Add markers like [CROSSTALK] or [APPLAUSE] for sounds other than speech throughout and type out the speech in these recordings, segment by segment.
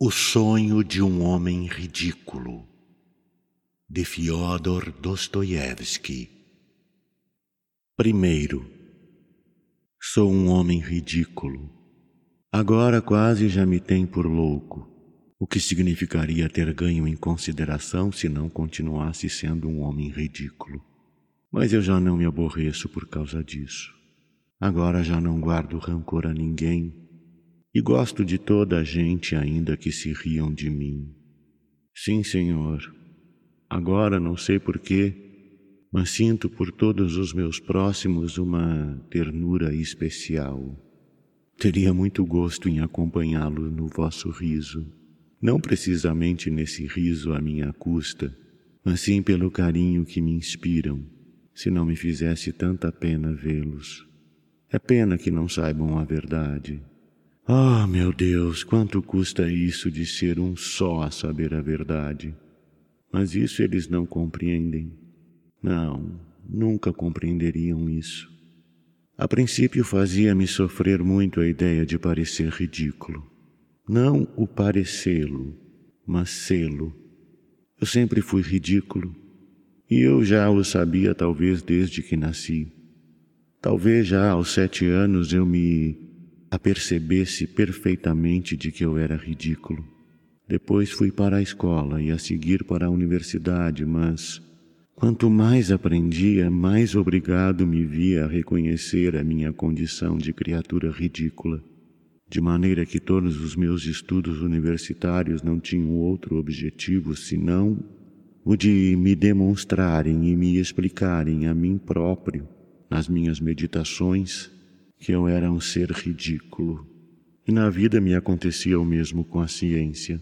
O sonho de um homem ridículo, de Fyodor Dostoiévski. Primeiro, sou um homem ridículo. Agora quase já me tem por louco, o que significaria ter ganho em consideração se não continuasse sendo um homem ridículo. Mas eu já não me aborreço por causa disso. Agora já não guardo rancor a ninguém e gosto de toda a gente ainda que se riam de mim. Sim, Senhor, agora não sei porquê, mas sinto por todos os meus próximos uma ternura especial. Teria muito gosto em acompanhá-lo no vosso riso, não precisamente nesse riso à minha custa, mas sim pelo carinho que me inspiram, se não me fizesse tanta pena vê-los. É pena que não saibam a verdade ah, oh, meu Deus, quanto custa isso de ser um só a saber a verdade? Mas isso eles não compreendem. Não, nunca compreenderiam isso. A princípio fazia-me sofrer muito a ideia de parecer ridículo. Não o parecê-lo, mas sê-lo. Eu sempre fui ridículo, e eu já o sabia talvez desde que nasci. Talvez já aos sete anos eu me apercebesse perfeitamente de que eu era ridículo. Depois fui para a escola e a seguir para a universidade, mas quanto mais aprendia, mais obrigado me via a reconhecer a minha condição de criatura ridícula, de maneira que todos os meus estudos universitários não tinham outro objetivo senão o de me demonstrarem e me explicarem a mim próprio, nas minhas meditações, que eu era um ser ridículo. E na vida me acontecia o mesmo com a ciência.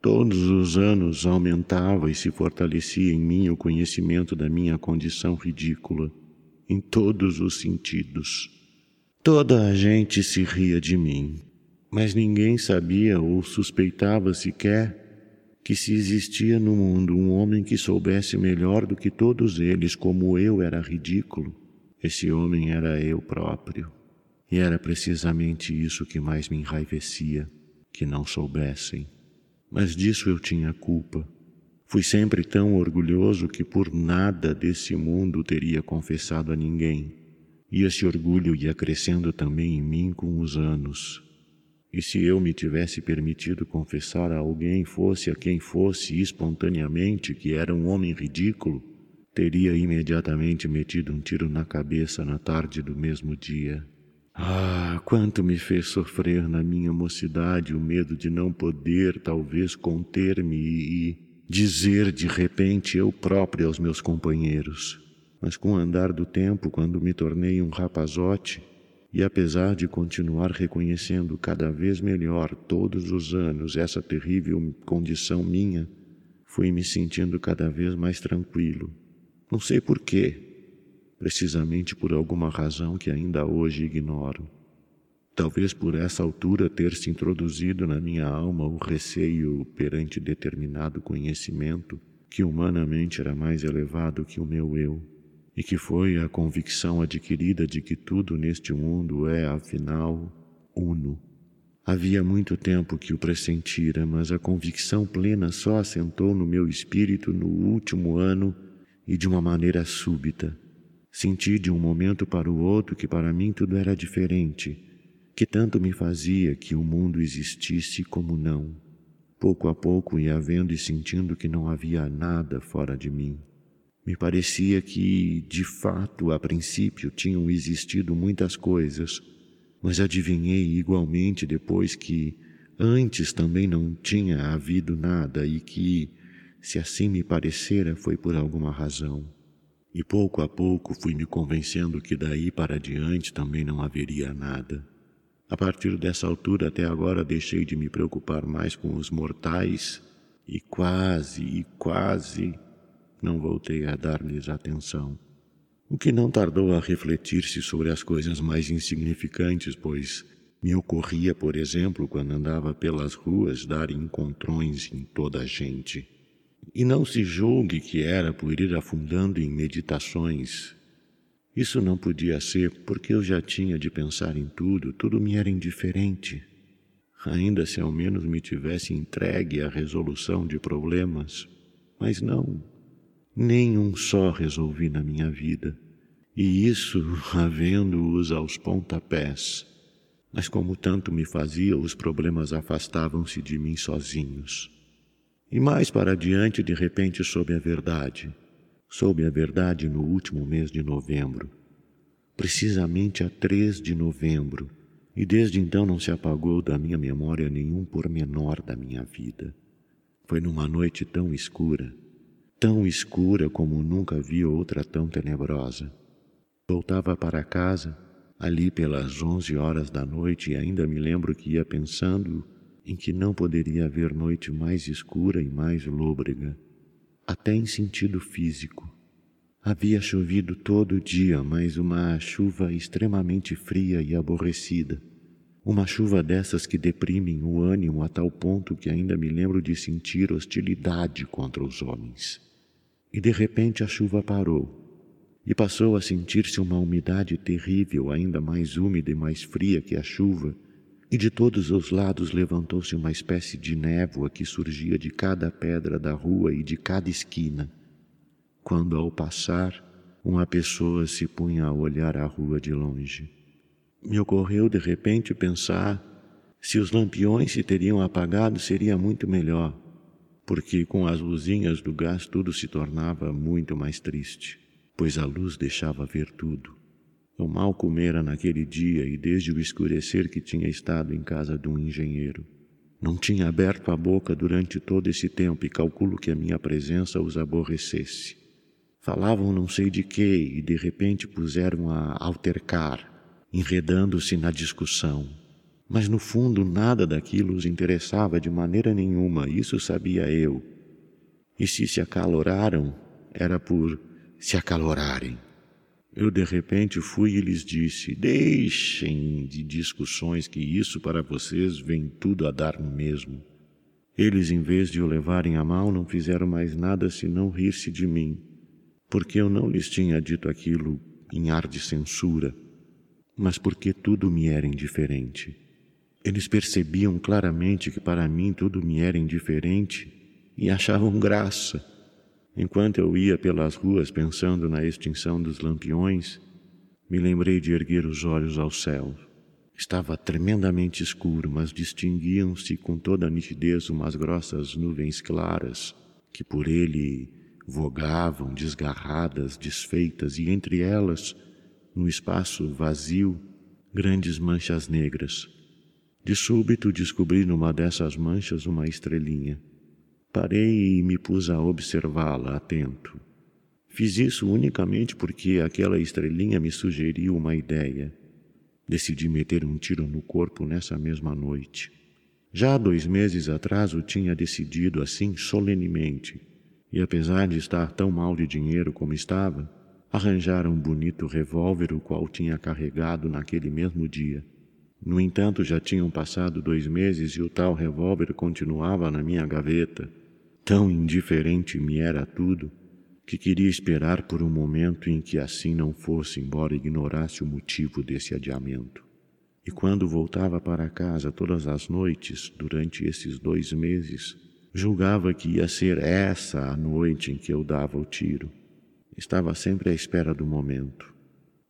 Todos os anos aumentava e se fortalecia em mim o conhecimento da minha condição ridícula, em todos os sentidos. Toda a gente se ria de mim, mas ninguém sabia ou suspeitava sequer que se existia no mundo um homem que soubesse melhor do que todos eles como eu era ridículo, esse homem era eu próprio. E era precisamente isso que mais me enraivecia, que não soubessem. Mas disso eu tinha culpa. Fui sempre tão orgulhoso que por nada desse mundo teria confessado a ninguém. E esse orgulho ia crescendo também em mim com os anos. E se eu me tivesse permitido confessar a alguém, fosse a quem fosse, espontaneamente, que era um homem ridículo, teria imediatamente metido um tiro na cabeça na tarde do mesmo dia. Ah, quanto me fez sofrer na minha mocidade o medo de não poder, talvez, conter-me e dizer de repente eu próprio aos meus companheiros. Mas com o andar do tempo, quando me tornei um rapazote, e apesar de continuar reconhecendo cada vez melhor todos os anos essa terrível condição minha, fui me sentindo cada vez mais tranquilo. Não sei porquê, precisamente por alguma razão que ainda hoje ignoro. Talvez por essa altura ter se introduzido na minha alma o receio perante determinado conhecimento que humanamente era mais elevado que o meu eu, e que foi a convicção adquirida de que tudo neste mundo é, afinal, uno. Havia muito tempo que o pressentira, mas a convicção plena só assentou no meu espírito no último ano e de uma maneira súbita Senti de um momento para o outro que para mim tudo era diferente, que tanto me fazia que o mundo existisse como não. Pouco a pouco ia vendo e sentindo que não havia nada fora de mim. Me parecia que, de fato, a princípio tinham existido muitas coisas, mas adivinhei igualmente depois que antes também não tinha havido nada e que, se assim me parecera, foi por alguma razão. E pouco a pouco fui me convencendo que daí para diante também não haveria nada. A partir dessa altura até agora deixei de me preocupar mais com os mortais e quase, e quase não voltei a dar-lhes atenção. O que não tardou a refletir-se sobre as coisas mais insignificantes, pois me ocorria, por exemplo, quando andava pelas ruas, dar encontrões em toda a gente. E não se julgue que era por ir afundando em meditações. Isso não podia ser porque eu já tinha de pensar em tudo, tudo me era indiferente. ainda se ao menos me tivesse entregue à resolução de problemas. Mas não, nem um só resolvi na minha vida, e isso [LAUGHS] havendo-os aos pontapés. Mas como tanto me fazia, os problemas afastavam-se de mim sozinhos. E mais para adiante, de repente, soube a verdade. Soube a verdade no último mês de novembro, precisamente a 3 de novembro, e desde então não se apagou da minha memória nenhum pormenor da minha vida. Foi numa noite tão escura, tão escura como nunca vi outra tão tenebrosa. Voltava para casa, ali pelas onze horas da noite, e ainda me lembro que ia pensando em que não poderia haver noite mais escura e mais lôbrega, até em sentido físico. Havia chovido todo o dia, mas uma chuva extremamente fria e aborrecida. Uma chuva dessas que deprimem o ânimo a tal ponto que ainda me lembro de sentir hostilidade contra os homens. E de repente a chuva parou, e passou a sentir-se uma umidade terrível, ainda mais úmida e mais fria que a chuva, e de todos os lados levantou-se uma espécie de névoa que surgia de cada pedra da rua e de cada esquina. Quando, ao passar, uma pessoa se punha a olhar a rua de longe. Me ocorreu de repente pensar se os lampiões se teriam apagado seria muito melhor, porque com as luzinhas do gás tudo se tornava muito mais triste, pois a luz deixava ver tudo. Eu mal comera naquele dia e desde o escurecer que tinha estado em casa de um engenheiro. Não tinha aberto a boca durante todo esse tempo e calculo que a minha presença os aborrecesse. Falavam não sei de que e de repente puseram a altercar, enredando-se na discussão. Mas no fundo nada daquilo os interessava de maneira nenhuma, isso sabia eu. E se se acaloraram, era por se acalorarem. Eu de repente fui e lhes disse: Deixem de discussões, que isso para vocês vem tudo a dar no mesmo. Eles, em vez de o levarem a mal, não fizeram mais nada senão rir-se de mim, porque eu não lhes tinha dito aquilo em ar de censura, mas porque tudo me era indiferente. Eles percebiam claramente que para mim tudo me era indiferente e achavam graça Enquanto eu ia pelas ruas pensando na extinção dos lampiões, me lembrei de erguer os olhos ao céu. Estava tremendamente escuro, mas distinguiam-se com toda a nitidez umas grossas nuvens claras que por ele vogavam desgarradas, desfeitas, e entre elas, no espaço vazio, grandes manchas negras. De súbito descobri numa dessas manchas uma estrelinha. Parei e me pus a observá-la atento. Fiz isso unicamente porque aquela estrelinha me sugeriu uma ideia. Decidi meter um tiro no corpo nessa mesma noite. Já dois meses atrás o tinha decidido assim solenemente, e apesar de estar tão mal de dinheiro como estava, arranjara um bonito revólver o qual tinha carregado naquele mesmo dia. No entanto, já tinham passado dois meses e o tal revólver continuava na minha gaveta. Tão indiferente me era tudo que queria esperar por um momento em que assim não fosse, embora ignorasse o motivo desse adiamento. E quando voltava para casa todas as noites, durante esses dois meses, julgava que ia ser essa a noite em que eu dava o tiro. Estava sempre à espera do momento.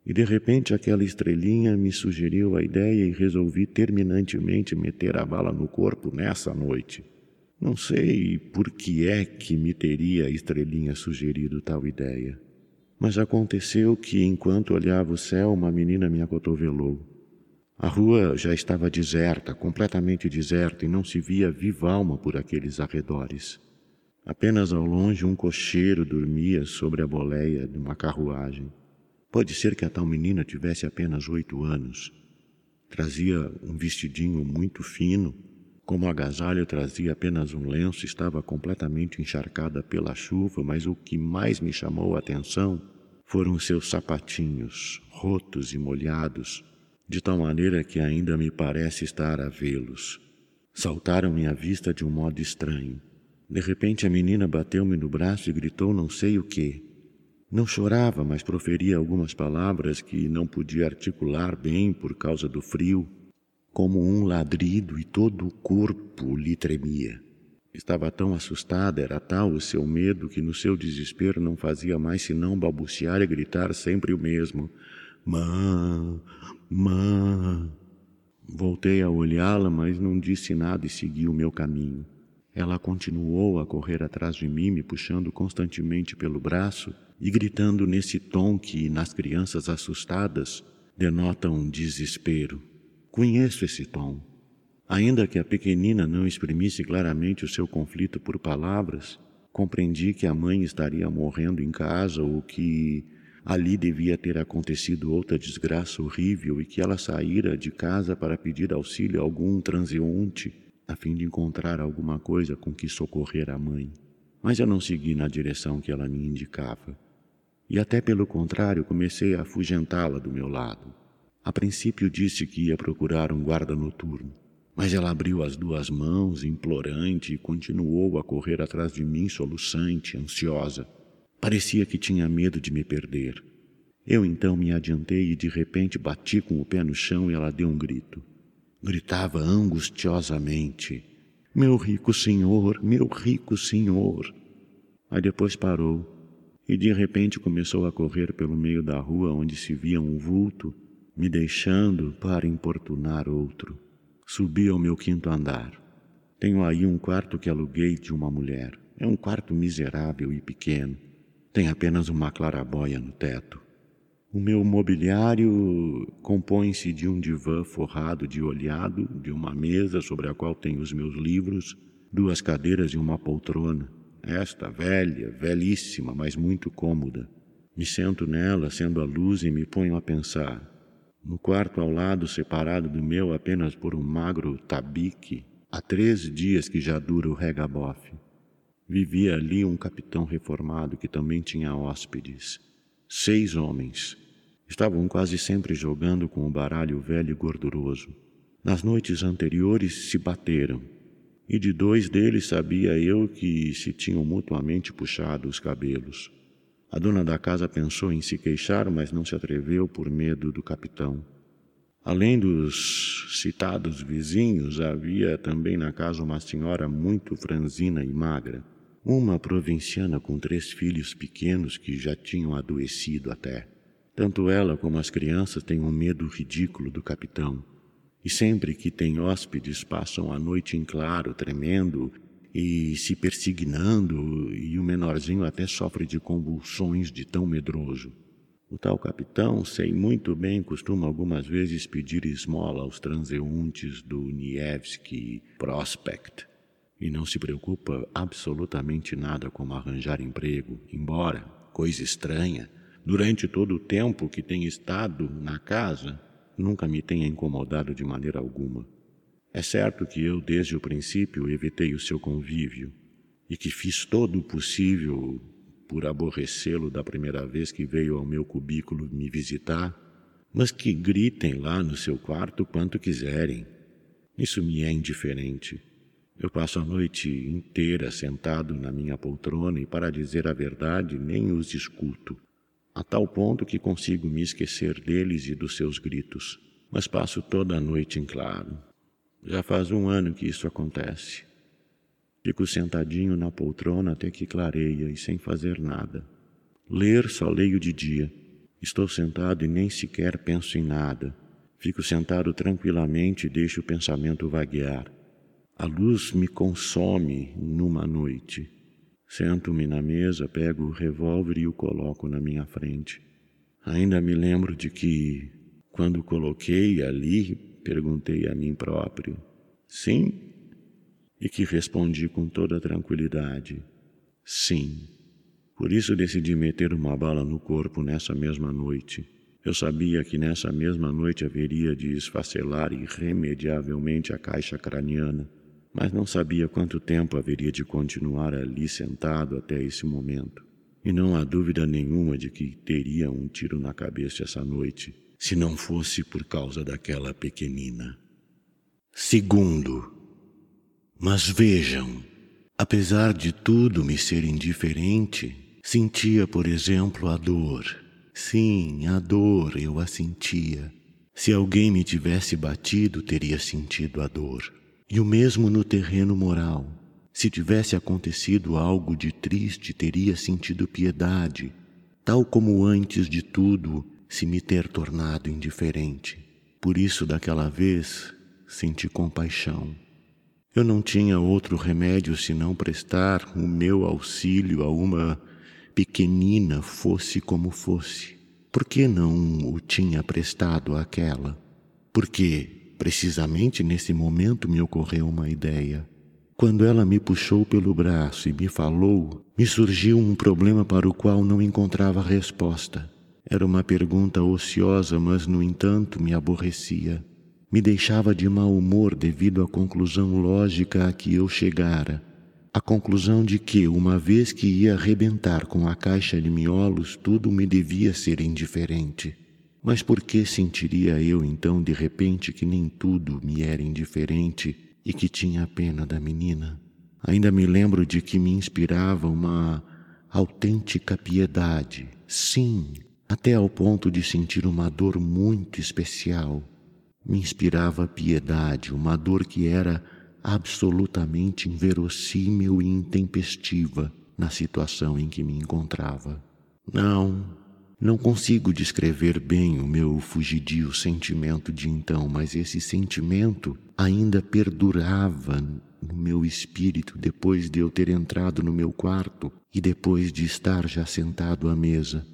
E de repente aquela estrelinha me sugeriu a ideia e resolvi terminantemente meter a bala no corpo nessa noite. Não sei por que é que me teria a estrelinha sugerido tal ideia, mas aconteceu que, enquanto olhava o céu, uma menina me acotovelou. A rua já estava deserta, completamente deserta, e não se via viva alma por aqueles arredores. Apenas ao longe um cocheiro dormia sobre a boleia de uma carruagem. Pode ser que a tal menina tivesse apenas oito anos. Trazia um vestidinho muito fino como agasalho trazia apenas um lenço, estava completamente encharcada pela chuva, mas o que mais me chamou a atenção foram seus sapatinhos, rotos e molhados, de tal maneira que ainda me parece estar a vê-los. Saltaram-me à vista de um modo estranho. De repente a menina bateu-me no braço e gritou não sei o que. Não chorava, mas proferia algumas palavras que não podia articular bem por causa do frio como um ladrido e todo o corpo lhe tremia. Estava tão assustada, era tal o seu medo, que no seu desespero não fazia mais senão balbuciar e gritar sempre o mesmo: Mã, mã. Voltei a olhá-la, mas não disse nada e segui o meu caminho. Ela continuou a correr atrás de mim, me puxando constantemente pelo braço e gritando nesse tom que, nas crianças assustadas, denota um desespero. Conheço esse tom. Ainda que a pequenina não exprimisse claramente o seu conflito por palavras, compreendi que a mãe estaria morrendo em casa ou que ali devia ter acontecido outra desgraça horrível e que ela saíra de casa para pedir auxílio a algum transeunte a fim de encontrar alguma coisa com que socorrer a mãe. Mas eu não segui na direção que ela me indicava. E até pelo contrário, comecei a afugentá-la do meu lado. A princípio disse que ia procurar um guarda noturno. Mas ela abriu as duas mãos, implorante, e continuou a correr atrás de mim, soluçante, ansiosa. Parecia que tinha medo de me perder. Eu então me adiantei e de repente bati com o pé no chão e ela deu um grito. Gritava angustiosamente: Meu rico senhor, meu rico senhor. Aí depois parou e de repente começou a correr pelo meio da rua onde se via um vulto, me deixando para importunar outro. Subi ao meu quinto andar. Tenho aí um quarto que aluguei de uma mulher. É um quarto miserável e pequeno. Tem apenas uma clarabóia no teto. O meu mobiliário compõe-se de um divã forrado de olhado, de uma mesa sobre a qual tenho os meus livros, duas cadeiras e uma poltrona. Esta velha, velhíssima, mas muito cômoda. Me sento nela, sendo a luz, e me ponho a pensar. No quarto ao lado, separado do meu apenas por um magro tabique, há três dias que já dura o regabofe. Vivia ali um capitão reformado que também tinha hóspedes. Seis homens. Estavam quase sempre jogando com o baralho velho e gorduroso. Nas noites anteriores se bateram, e de dois deles sabia eu que se tinham mutuamente puxado os cabelos. A dona da casa pensou em se queixar, mas não se atreveu por medo do capitão. Além dos citados vizinhos, havia também na casa uma senhora muito franzina e magra, uma provinciana com três filhos pequenos que já tinham adoecido até. Tanto ela como as crianças têm um medo ridículo do capitão, e sempre que tem hóspedes passam a noite em claro, tremendo e se persignando, e o menorzinho até sofre de convulsões de tão medroso. O tal capitão, sei muito bem, costuma algumas vezes pedir esmola aos transeuntes do Nievski Prospect e não se preocupa absolutamente nada com arranjar emprego, embora, coisa estranha, durante todo o tempo que tem estado na casa, nunca me tenha incomodado de maneira alguma. É certo que eu, desde o princípio, evitei o seu convívio e que fiz todo o possível por aborrecê-lo da primeira vez que veio ao meu cubículo me visitar, mas que gritem lá no seu quarto quanto quiserem. Isso me é indiferente. Eu passo a noite inteira sentado na minha poltrona e, para dizer a verdade, nem os escuto, a tal ponto que consigo me esquecer deles e dos seus gritos. Mas passo toda a noite em claro, já faz um ano que isso acontece. Fico sentadinho na poltrona até que clareia e sem fazer nada. Ler só leio de dia. Estou sentado e nem sequer penso em nada. Fico sentado tranquilamente e deixo o pensamento vaguear. A luz me consome numa noite. Sento-me na mesa, pego o revólver e o coloco na minha frente. Ainda me lembro de que, quando coloquei ali, Perguntei a mim próprio. Sim? E que respondi com toda tranquilidade. Sim. Por isso decidi meter uma bala no corpo nessa mesma noite. Eu sabia que nessa mesma noite haveria de esfacelar irremediavelmente a caixa craniana, mas não sabia quanto tempo haveria de continuar ali sentado até esse momento. E não há dúvida nenhuma de que teria um tiro na cabeça essa noite se não fosse por causa daquela pequenina. Segundo, mas vejam, apesar de tudo me ser indiferente, sentia, por exemplo, a dor. Sim, a dor eu a sentia. Se alguém me tivesse batido, teria sentido a dor. E o mesmo no terreno moral. Se tivesse acontecido algo de triste, teria sentido piedade, tal como antes de tudo se me ter tornado indiferente. Por isso, daquela vez, senti compaixão. Eu não tinha outro remédio senão prestar o meu auxílio a uma pequenina, fosse como fosse. Por que não o tinha prestado àquela? Porque, precisamente nesse momento, me ocorreu uma ideia. Quando ela me puxou pelo braço e me falou, me surgiu um problema para o qual não encontrava resposta. Era uma pergunta ociosa, mas, no entanto, me aborrecia. Me deixava de mau humor devido à conclusão lógica a que eu chegara a conclusão de que, uma vez que ia arrebentar com a caixa de miolos, tudo me devia ser indiferente. Mas por que sentiria eu então de repente que nem tudo me era indiferente e que tinha pena da menina? Ainda me lembro de que me inspirava uma autêntica piedade, sim, até ao ponto de sentir uma dor muito especial. Me inspirava piedade, uma dor que era absolutamente inverossímil e intempestiva na situação em que me encontrava. Não, não consigo descrever bem o meu fugidio sentimento de então, mas esse sentimento ainda perdurava no meu espírito depois de eu ter entrado no meu quarto e depois de estar já sentado à mesa.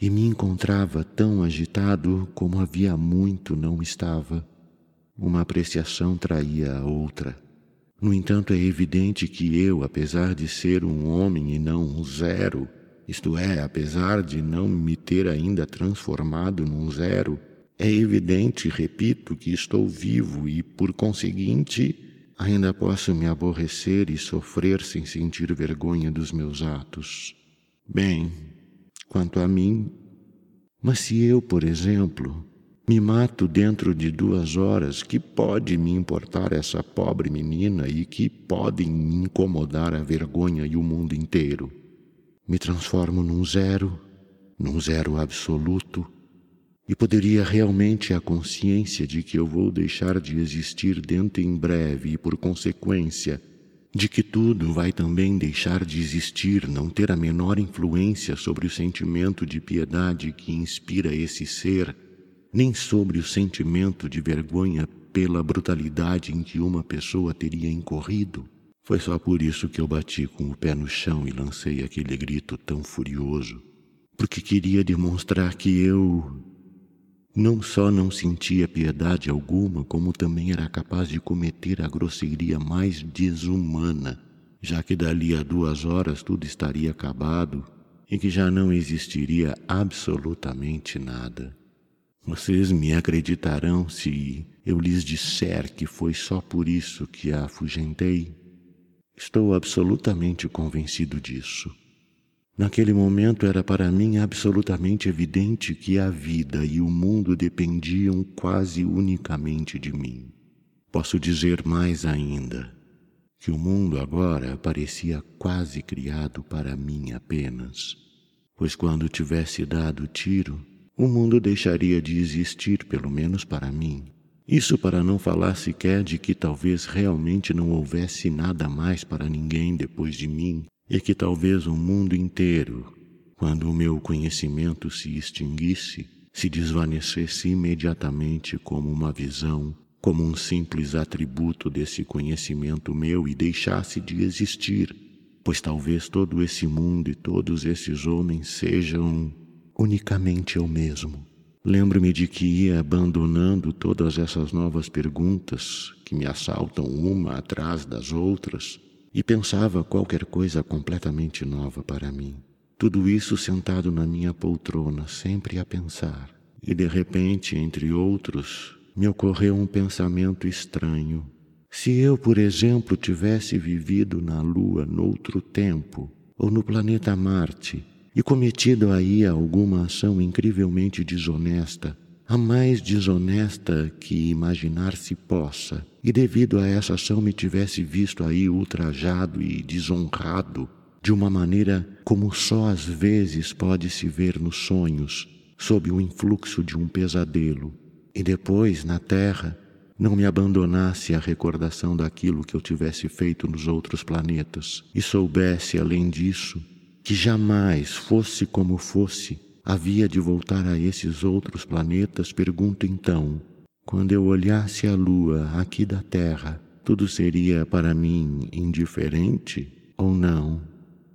E me encontrava tão agitado como havia muito não estava. Uma apreciação traía a outra. No entanto, é evidente que eu, apesar de ser um homem e não um zero, isto é, apesar de não me ter ainda transformado num zero, é evidente, repito, que estou vivo e, por conseguinte, ainda posso me aborrecer e sofrer sem sentir vergonha dos meus atos. Bem, quanto a mim, mas se eu, por exemplo, me mato dentro de duas horas. Que pode me importar essa pobre menina e que podem me incomodar a vergonha e o mundo inteiro? Me transformo num zero, num zero absoluto, e poderia realmente a consciência de que eu vou deixar de existir dentro em breve e, por consequência, de que tudo vai também deixar de existir, não ter a menor influência sobre o sentimento de piedade que inspira esse ser nem sobre o sentimento de vergonha pela brutalidade em que uma pessoa teria incorrido. Foi só por isso que eu bati com o pé no chão e lancei aquele grito tão furioso, porque queria demonstrar que eu não só não sentia piedade alguma, como também era capaz de cometer a grosseria mais desumana, já que dali a duas horas tudo estaria acabado e que já não existiria absolutamente nada. Vocês me acreditarão se eu lhes disser que foi só por isso que a afugentei? Estou absolutamente convencido disso. Naquele momento era para mim absolutamente evidente que a vida e o mundo dependiam quase unicamente de mim. Posso dizer mais ainda, que o mundo agora parecia quase criado para mim apenas, pois quando tivesse dado o tiro, o mundo deixaria de existir, pelo menos para mim. Isso para não falar sequer de que talvez realmente não houvesse nada mais para ninguém depois de mim e que talvez o mundo inteiro, quando o meu conhecimento se extinguisse, se desvanecesse imediatamente como uma visão, como um simples atributo desse conhecimento meu e deixasse de existir, pois talvez todo esse mundo e todos esses homens sejam unicamente eu mesmo. Lembro-me de que ia abandonando todas essas novas perguntas que me assaltam uma atrás das outras e pensava qualquer coisa completamente nova para mim. Tudo isso sentado na minha poltrona, sempre a pensar. E de repente, entre outros, me ocorreu um pensamento estranho. Se eu, por exemplo, tivesse vivido na Lua noutro tempo, ou no planeta Marte, e cometido aí alguma ação incrivelmente desonesta, a mais desonesta que imaginar-se possa, e devido a essa ação me tivesse visto aí ultrajado e desonrado de uma maneira como só às vezes pode se ver nos sonhos, sob o influxo de um pesadelo. e depois, na terra, não me abandonasse a recordação daquilo que eu tivesse feito nos outros planetas e soubesse, além disso, que jamais, fosse como fosse, havia de voltar a esses outros planetas, pergunto então: quando eu olhasse a lua aqui da Terra, tudo seria para mim indiferente ou não?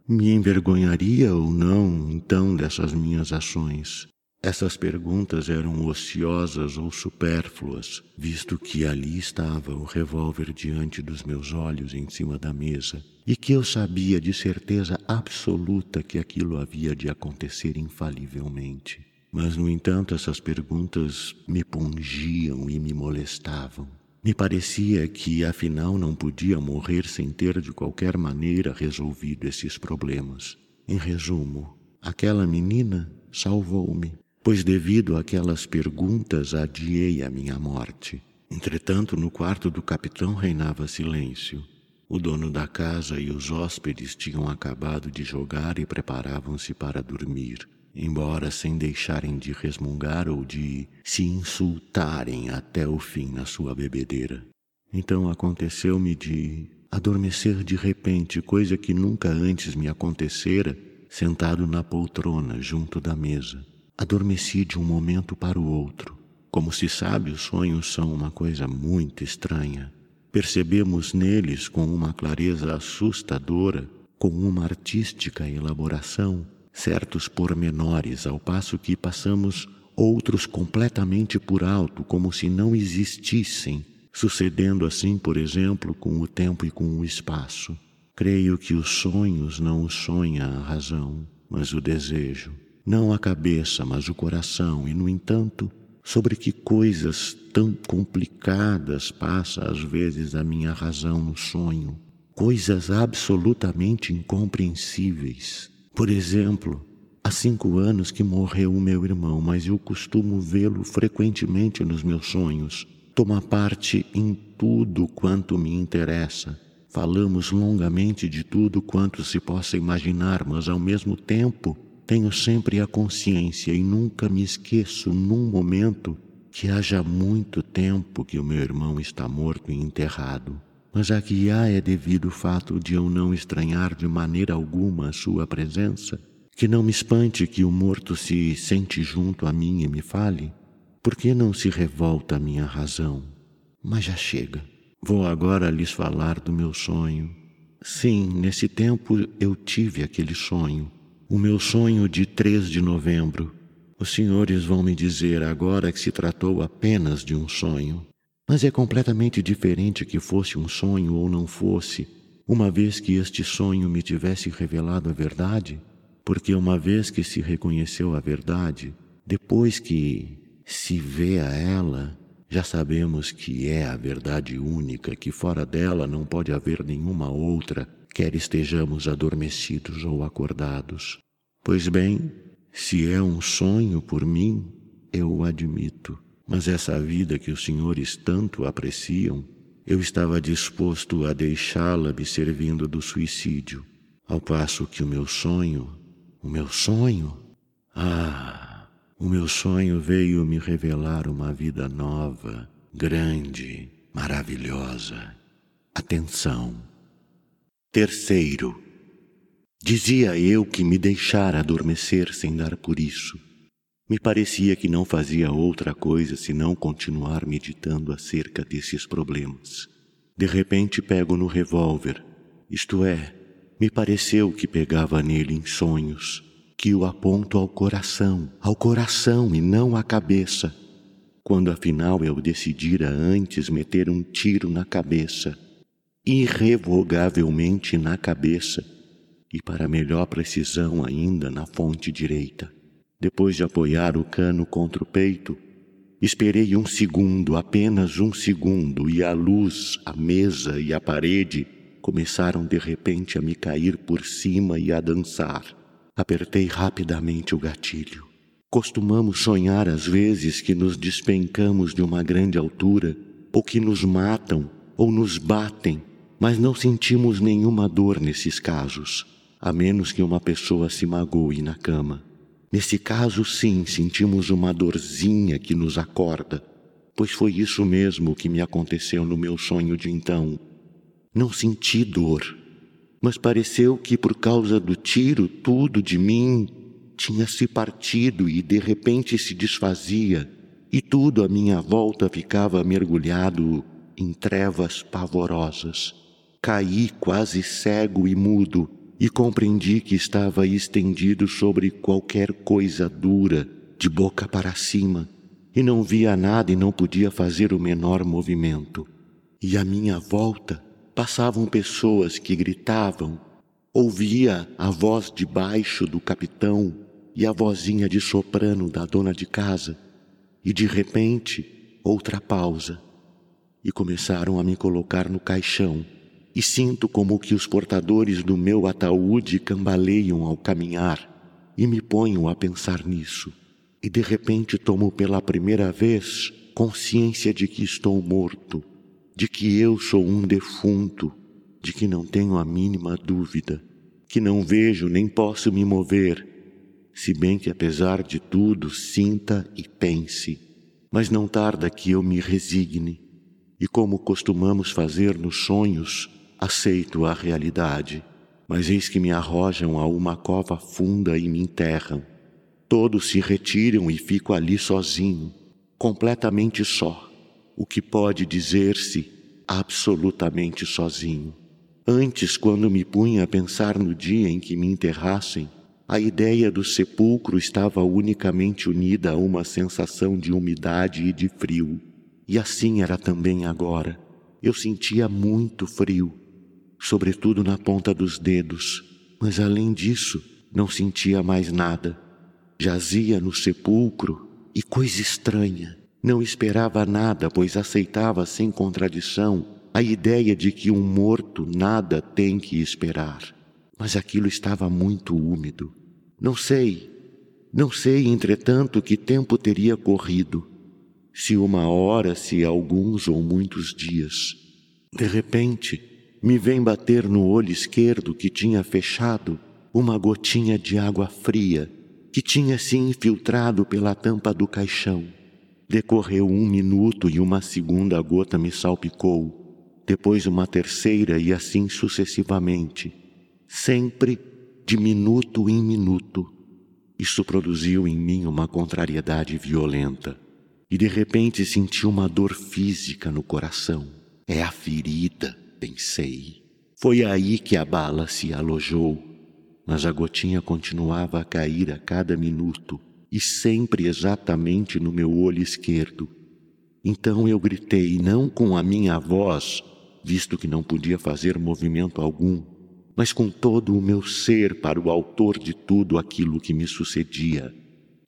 Me envergonharia ou não, então, dessas minhas ações? Essas perguntas eram ociosas ou supérfluas, visto que ali estava o revólver diante dos meus olhos em cima da mesa e que eu sabia de certeza absoluta que aquilo havia de acontecer infalivelmente. Mas, no entanto, essas perguntas me pungiam e me molestavam. Me parecia que, afinal, não podia morrer sem ter de qualquer maneira resolvido esses problemas. Em resumo, aquela menina salvou-me pois devido àquelas perguntas adiei a minha morte. Entretanto, no quarto do capitão reinava silêncio. O dono da casa e os hóspedes tinham acabado de jogar e preparavam-se para dormir, embora sem deixarem de resmungar ou de se insultarem até o fim na sua bebedeira. Então aconteceu-me de adormecer de repente, coisa que nunca antes me acontecera, sentado na poltrona junto da mesa. Adormeci de um momento para o outro. Como se sabe, os sonhos são uma coisa muito estranha. Percebemos neles com uma clareza assustadora, com uma artística elaboração, certos pormenores, ao passo que passamos outros completamente por alto, como se não existissem, sucedendo assim, por exemplo, com o tempo e com o espaço. Creio que os sonhos não os sonha a razão, mas o desejo não a cabeça, mas o coração, e, no entanto, sobre que coisas tão complicadas passa às vezes a minha razão no sonho, coisas absolutamente incompreensíveis. Por exemplo, há cinco anos que morreu o meu irmão, mas eu costumo vê-lo frequentemente nos meus sonhos. Toma parte em tudo quanto me interessa. Falamos longamente de tudo quanto se possa imaginar, mas ao mesmo tempo tenho sempre a consciência e nunca me esqueço num momento que haja muito tempo que o meu irmão está morto e enterrado. Mas a que há é devido o fato de eu não estranhar de maneira alguma a sua presença, que não me espante que o morto se sente junto a mim e me fale. Por que não se revolta a minha razão? Mas já chega. Vou agora lhes falar do meu sonho. Sim, nesse tempo eu tive aquele sonho o meu sonho de 3 de novembro. Os senhores vão me dizer agora que se tratou apenas de um sonho. Mas é completamente diferente que fosse um sonho ou não fosse, uma vez que este sonho me tivesse revelado a verdade, porque uma vez que se reconheceu a verdade, depois que se vê a ela, já sabemos que é a verdade única, que fora dela não pode haver nenhuma outra, quer estejamos adormecidos ou acordados. Pois bem, se é um sonho por mim, eu o admito, mas essa vida que os senhores tanto apreciam, eu estava disposto a deixá-la me servindo do suicídio, ao passo que o meu sonho, o meu sonho, ah, o meu sonho veio me revelar uma vida nova, grande, maravilhosa. Atenção. Terceiro, Dizia eu que me deixara adormecer sem dar por isso. Me parecia que não fazia outra coisa senão continuar meditando acerca desses problemas. De repente pego no revólver, isto é, me pareceu que pegava nele em sonhos, que o aponto ao coração, ao coração e não à cabeça, quando afinal eu decidira antes meter um tiro na cabeça, irrevogavelmente na cabeça, e, para melhor precisão ainda, na fonte direita. Depois de apoiar o cano contra o peito, esperei um segundo, apenas um segundo, e a luz, a mesa e a parede começaram de repente a me cair por cima e a dançar. Apertei rapidamente o gatilho. Costumamos sonhar às vezes que nos despencamos de uma grande altura, ou que nos matam, ou nos batem, mas não sentimos nenhuma dor nesses casos a menos que uma pessoa se magoe na cama. Nesse caso, sim, sentimos uma dorzinha que nos acorda, pois foi isso mesmo que me aconteceu no meu sonho de então. Não senti dor, mas pareceu que por causa do tiro tudo de mim tinha se partido e de repente se desfazia, e tudo à minha volta ficava mergulhado em trevas pavorosas. Caí quase cego e mudo e compreendi que estava estendido sobre qualquer coisa dura, de boca para cima, e não via nada e não podia fazer o menor movimento. E à minha volta passavam pessoas que gritavam, ouvia a voz de baixo do capitão e a vozinha de soprano da dona de casa, e de repente outra pausa, e começaram a me colocar no caixão, e sinto como que os portadores do meu ataúde cambaleiam ao caminhar, e me ponho a pensar nisso, e de repente tomo pela primeira vez consciência de que estou morto, de que eu sou um defunto, de que não tenho a mínima dúvida, que não vejo nem posso me mover, se bem que apesar de tudo sinta e pense, mas não tarda que eu me resigne, e como costumamos fazer nos sonhos, aceito a realidade. Mas eis que me arrojam a uma cova funda e me enterram. Todos se retiram e fico ali sozinho, completamente só, o que pode dizer-se absolutamente sozinho. Antes, quando me punha a pensar no dia em que me enterrassem, a ideia do sepulcro estava unicamente unida a uma sensação de umidade e de frio. E assim era também agora. Eu sentia muito frio, sobretudo na ponta dos dedos, mas além disso, não sentia mais nada. Jazia no sepulcro e coisa estranha. Não esperava nada, pois aceitava sem contradição a ideia de que um morto nada tem que esperar mas aquilo estava muito úmido. Não sei, não sei, entretanto, que tempo teria corrido, se uma hora, se alguns ou muitos dias. De repente, me vem bater no olho esquerdo que tinha fechado uma gotinha de água fria que tinha se infiltrado pela tampa do caixão. Decorreu um minuto e uma segunda gota me salpicou, depois uma terceira e assim sucessivamente sempre de minuto em minuto. Isso produziu em mim uma contrariedade violenta e de repente senti uma dor física no coração. É a ferida, pensei. Foi aí que a bala se alojou, mas a gotinha continuava a cair a cada minuto e sempre exatamente no meu olho esquerdo. Então eu gritei, não com a minha voz, visto que não podia fazer movimento algum, mas com todo o meu ser para o autor de tudo aquilo que me sucedia.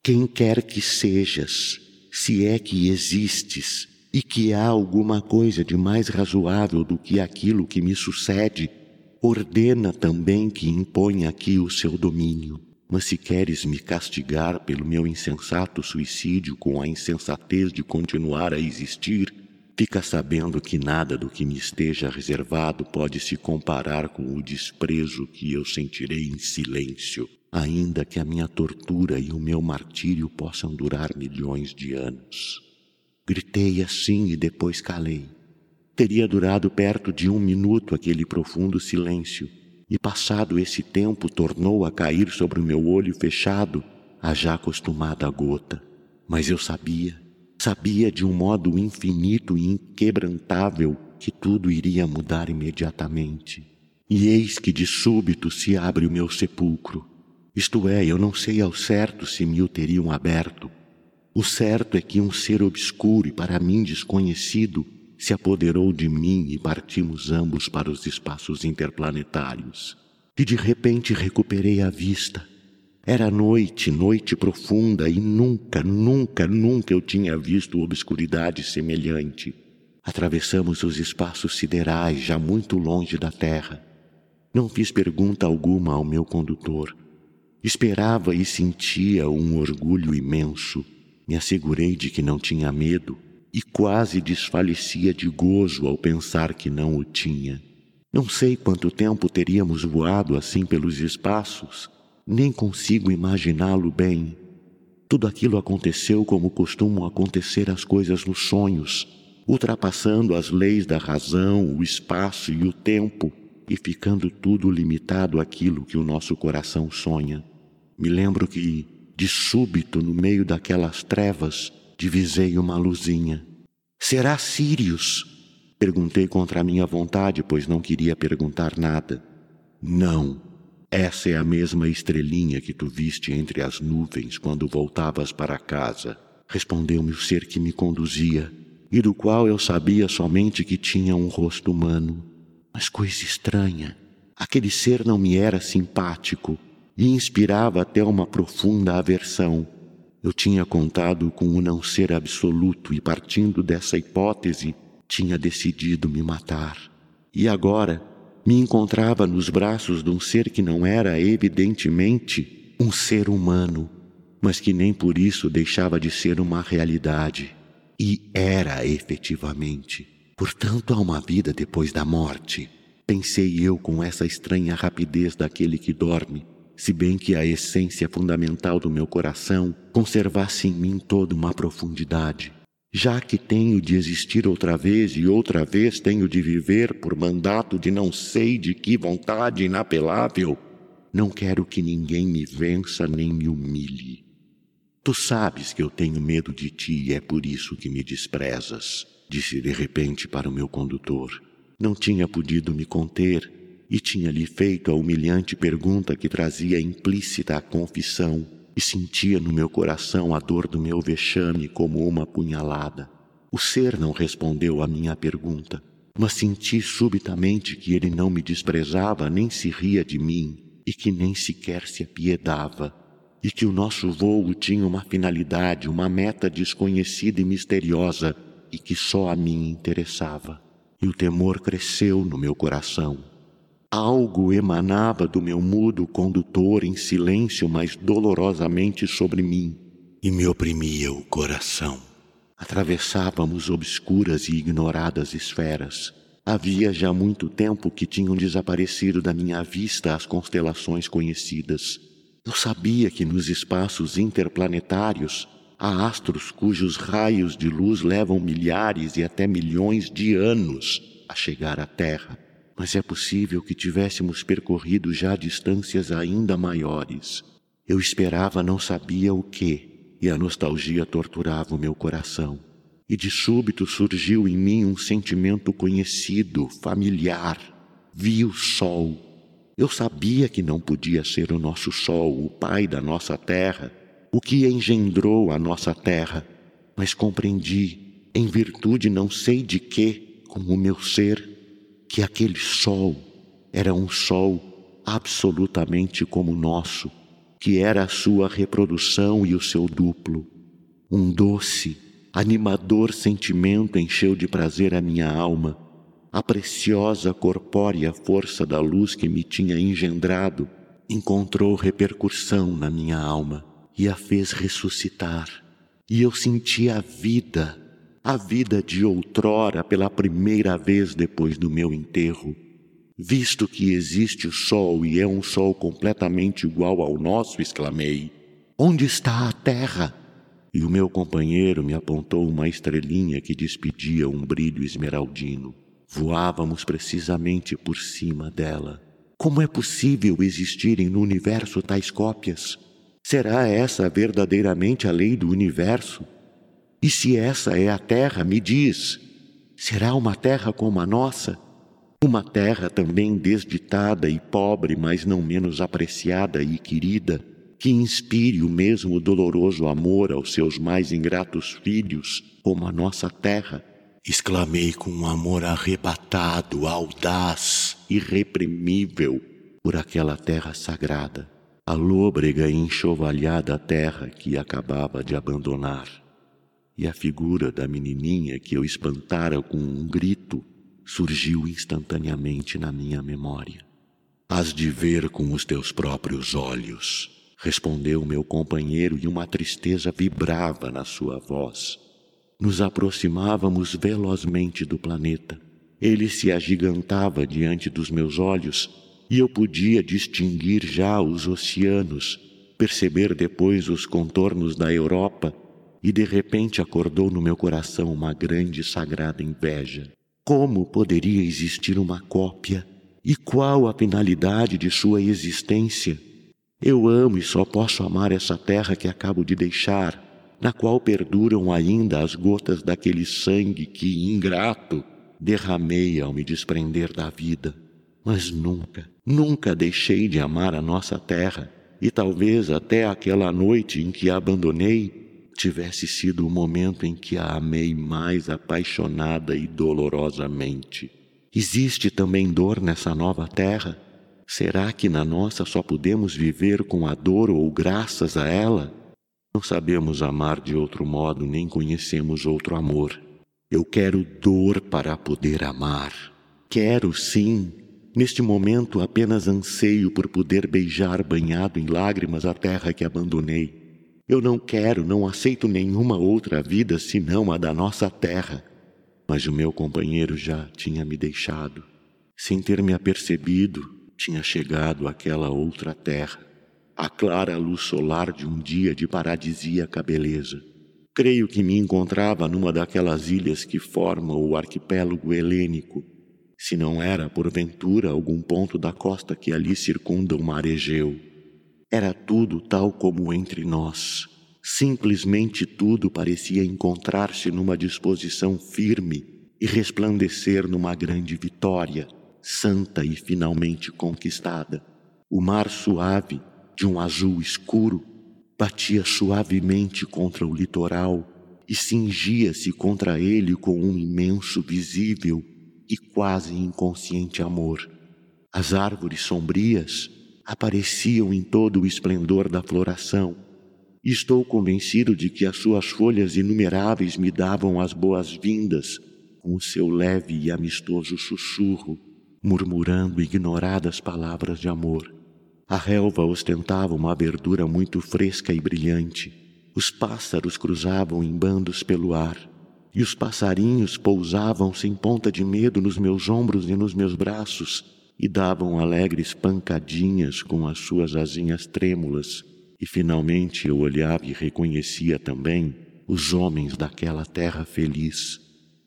Quem quer que sejas, se é que existes, e que há alguma coisa de mais razoável do que aquilo que me sucede, ordena também que imponha aqui o seu domínio. Mas se queres me castigar pelo meu insensato suicídio com a insensatez de continuar a existir, Fica sabendo que nada do que me esteja reservado pode se comparar com o desprezo que eu sentirei em silêncio, ainda que a minha tortura e o meu martírio possam durar milhões de anos. Gritei assim e depois calei. Teria durado perto de um minuto aquele profundo silêncio, e passado esse tempo tornou a cair sobre o meu olho fechado a já acostumada gota. Mas eu sabia Sabia de um modo infinito e inquebrantável que tudo iria mudar imediatamente. E eis que de súbito se abre o meu sepulcro. Isto é, eu não sei ao certo se me o teriam aberto. O certo é que um ser obscuro e para mim desconhecido se apoderou de mim e partimos ambos para os espaços interplanetários. E de repente recuperei a vista era noite, noite profunda, e nunca, nunca, nunca eu tinha visto obscuridade semelhante. Atravessamos os espaços siderais, já muito longe da terra. Não fiz pergunta alguma ao meu condutor. Esperava e sentia um orgulho imenso. Me assegurei de que não tinha medo e quase desfalecia de gozo ao pensar que não o tinha. Não sei quanto tempo teríamos voado assim pelos espaços, nem consigo imaginá-lo bem. Tudo aquilo aconteceu como costumam acontecer as coisas nos sonhos, ultrapassando as leis da razão, o espaço e o tempo, e ficando tudo limitado àquilo que o nosso coração sonha. Me lembro que, de súbito, no meio daquelas trevas, divisei uma luzinha. Será Sirius? Perguntei contra a minha vontade, pois não queria perguntar nada. Não, essa é a mesma estrelinha que tu viste entre as nuvens quando voltavas para casa, respondeu-me o ser que me conduzia, e do qual eu sabia somente que tinha um rosto humano. Mas coisa estranha, aquele ser não me era simpático e inspirava até uma profunda aversão. Eu tinha contado com o não ser absoluto e, partindo dessa hipótese, tinha decidido me matar. E agora me encontrava nos braços de um ser que não era, evidentemente, um ser humano, mas que nem por isso deixava de ser uma realidade. E era efetivamente. Portanto, há uma vida depois da morte. Pensei eu com essa estranha rapidez daquele que dorme, se bem que a essência fundamental do meu coração conservasse em mim toda uma profundidade. Já que tenho de existir outra vez e outra vez tenho de viver por mandato de não sei de que vontade inapelável, não quero que ninguém me vença nem me humilhe. Tu sabes que eu tenho medo de ti e é por isso que me desprezas, disse de repente para o meu condutor. Não tinha podido me conter e tinha-lhe feito a humilhante pergunta que trazia implícita a confissão e sentia no meu coração a dor do meu vexame como uma punhalada. O ser não respondeu à minha pergunta, mas senti subitamente que ele não me desprezava nem se ria de mim e que nem sequer se apiedava, e que o nosso voo tinha uma finalidade, uma meta desconhecida e misteriosa e que só a mim interessava. E o temor cresceu no meu coração Algo emanava do meu mudo condutor em silêncio, mas dolorosamente sobre mim, e me oprimia o coração. Atravessávamos obscuras e ignoradas esferas. Havia já muito tempo que tinham desaparecido da minha vista as constelações conhecidas. Eu sabia que nos espaços interplanetários há astros cujos raios de luz levam milhares e até milhões de anos a chegar à Terra mas é possível que tivéssemos percorrido já distâncias ainda maiores. Eu esperava, não sabia o que, e a nostalgia torturava o meu coração. E de súbito surgiu em mim um sentimento conhecido, familiar. Vi o sol. Eu sabia que não podia ser o nosso sol, o pai da nossa terra, o que engendrou a nossa terra, mas compreendi, em virtude não sei de que, com o meu ser, que aquele sol era um sol absolutamente como o nosso, que era a sua reprodução e o seu duplo. Um doce, animador sentimento encheu de prazer a minha alma. A preciosa corpórea força da luz que me tinha engendrado encontrou repercussão na minha alma e a fez ressuscitar. E eu senti a vida a vida de outrora pela primeira vez depois do meu enterro. Visto que existe o sol e é um sol completamente igual ao nosso, exclamei: Onde está a terra? E o meu companheiro me apontou uma estrelinha que despedia um brilho esmeraldino. Voávamos precisamente por cima dela. Como é possível existirem no universo tais cópias? Será essa verdadeiramente a lei do universo? E se essa é a terra, me diz, será uma terra como a nossa? Uma terra também desditada e pobre, mas não menos apreciada e querida, que inspire o mesmo doloroso amor aos seus mais ingratos filhos, como a nossa terra? Exclamei com um amor arrebatado, audaz, irreprimível por aquela terra sagrada, a lôbrega e enxovalhada terra que acabava de abandonar e a figura da menininha que eu espantara com um grito surgiu instantaneamente na minha memória. Hás de ver com os teus próprios olhos, respondeu meu companheiro e uma tristeza vibrava na sua voz. Nos aproximávamos velozmente do planeta. Ele se agigantava diante dos meus olhos e eu podia distinguir já os oceanos perceber depois os contornos da Europa e de repente acordou no meu coração uma grande e sagrada inveja. Como poderia existir uma cópia? E qual a finalidade de sua existência? Eu amo e só posso amar essa terra que acabo de deixar, na qual perduram ainda as gotas daquele sangue que, ingrato, derramei ao me desprender da vida. Mas nunca, nunca deixei de amar a nossa terra, e talvez até aquela noite em que a abandonei tivesse sido o momento em que a amei mais apaixonada e dolorosamente. Existe também dor nessa nova terra? Será que na nossa só podemos viver com a dor ou graças a ela? Não sabemos amar de outro modo, nem conhecemos outro amor. Eu quero dor para poder amar. Quero sim. Neste momento apenas anseio por poder beijar banhado em lágrimas a terra que abandonei. Eu não quero, não aceito nenhuma outra vida senão a da nossa terra. Mas o meu companheiro já tinha me deixado. Sem ter me apercebido, tinha chegado àquela outra terra, a clara luz solar de um dia de paradisíaca beleza. Creio que me encontrava numa daquelas ilhas que formam o arquipélago helênico, se não era, porventura, algum ponto da costa que ali circunda o mar Egeu. Era tudo tal como entre nós. Simplesmente tudo parecia encontrar-se numa disposição firme e resplandecer numa grande vitória, santa e finalmente conquistada. O mar suave, de um azul escuro, batia suavemente contra o litoral e cingia-se contra ele com um imenso, visível e quase inconsciente amor. As árvores sombrias apareciam em todo o esplendor da floração. Estou convencido de que as suas folhas inumeráveis me davam as boas-vindas com o seu leve e amistoso sussurro murmurando ignoradas palavras de amor. A relva ostentava uma verdura muito fresca e brilhante. Os pássaros cruzavam em bandos pelo ar, e os passarinhos pousavam sem ponta de medo nos meus ombros e nos meus braços e davam alegres pancadinhas com as suas asinhas trêmulas. E finalmente eu olhava e reconhecia também os homens daquela terra feliz.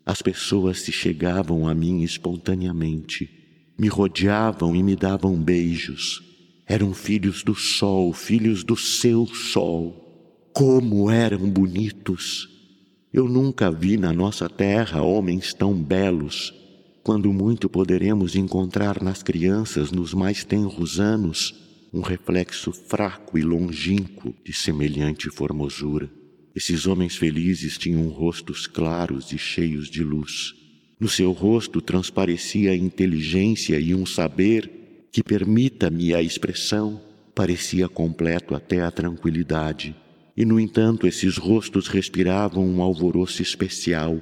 As pessoas se chegavam a mim espontaneamente me rodeavam e me davam beijos. Eram filhos do sol, filhos do seu sol. Como eram bonitos! Eu nunca vi na nossa terra homens tão belos. Quando muito poderemos encontrar nas crianças, nos mais tenros anos, um reflexo fraco e longínquo de semelhante formosura. Esses homens felizes tinham rostos claros e cheios de luz. No seu rosto transparecia a inteligência e um saber que, permita-me a expressão, parecia completo até a tranquilidade. E, no entanto, esses rostos respiravam um alvoroço especial.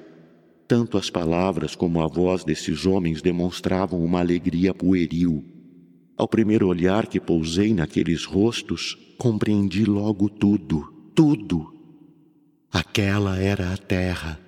Tanto as palavras como a voz desses homens demonstravam uma alegria pueril. Ao primeiro olhar que pousei naqueles rostos, compreendi logo tudo, tudo. Aquela era a terra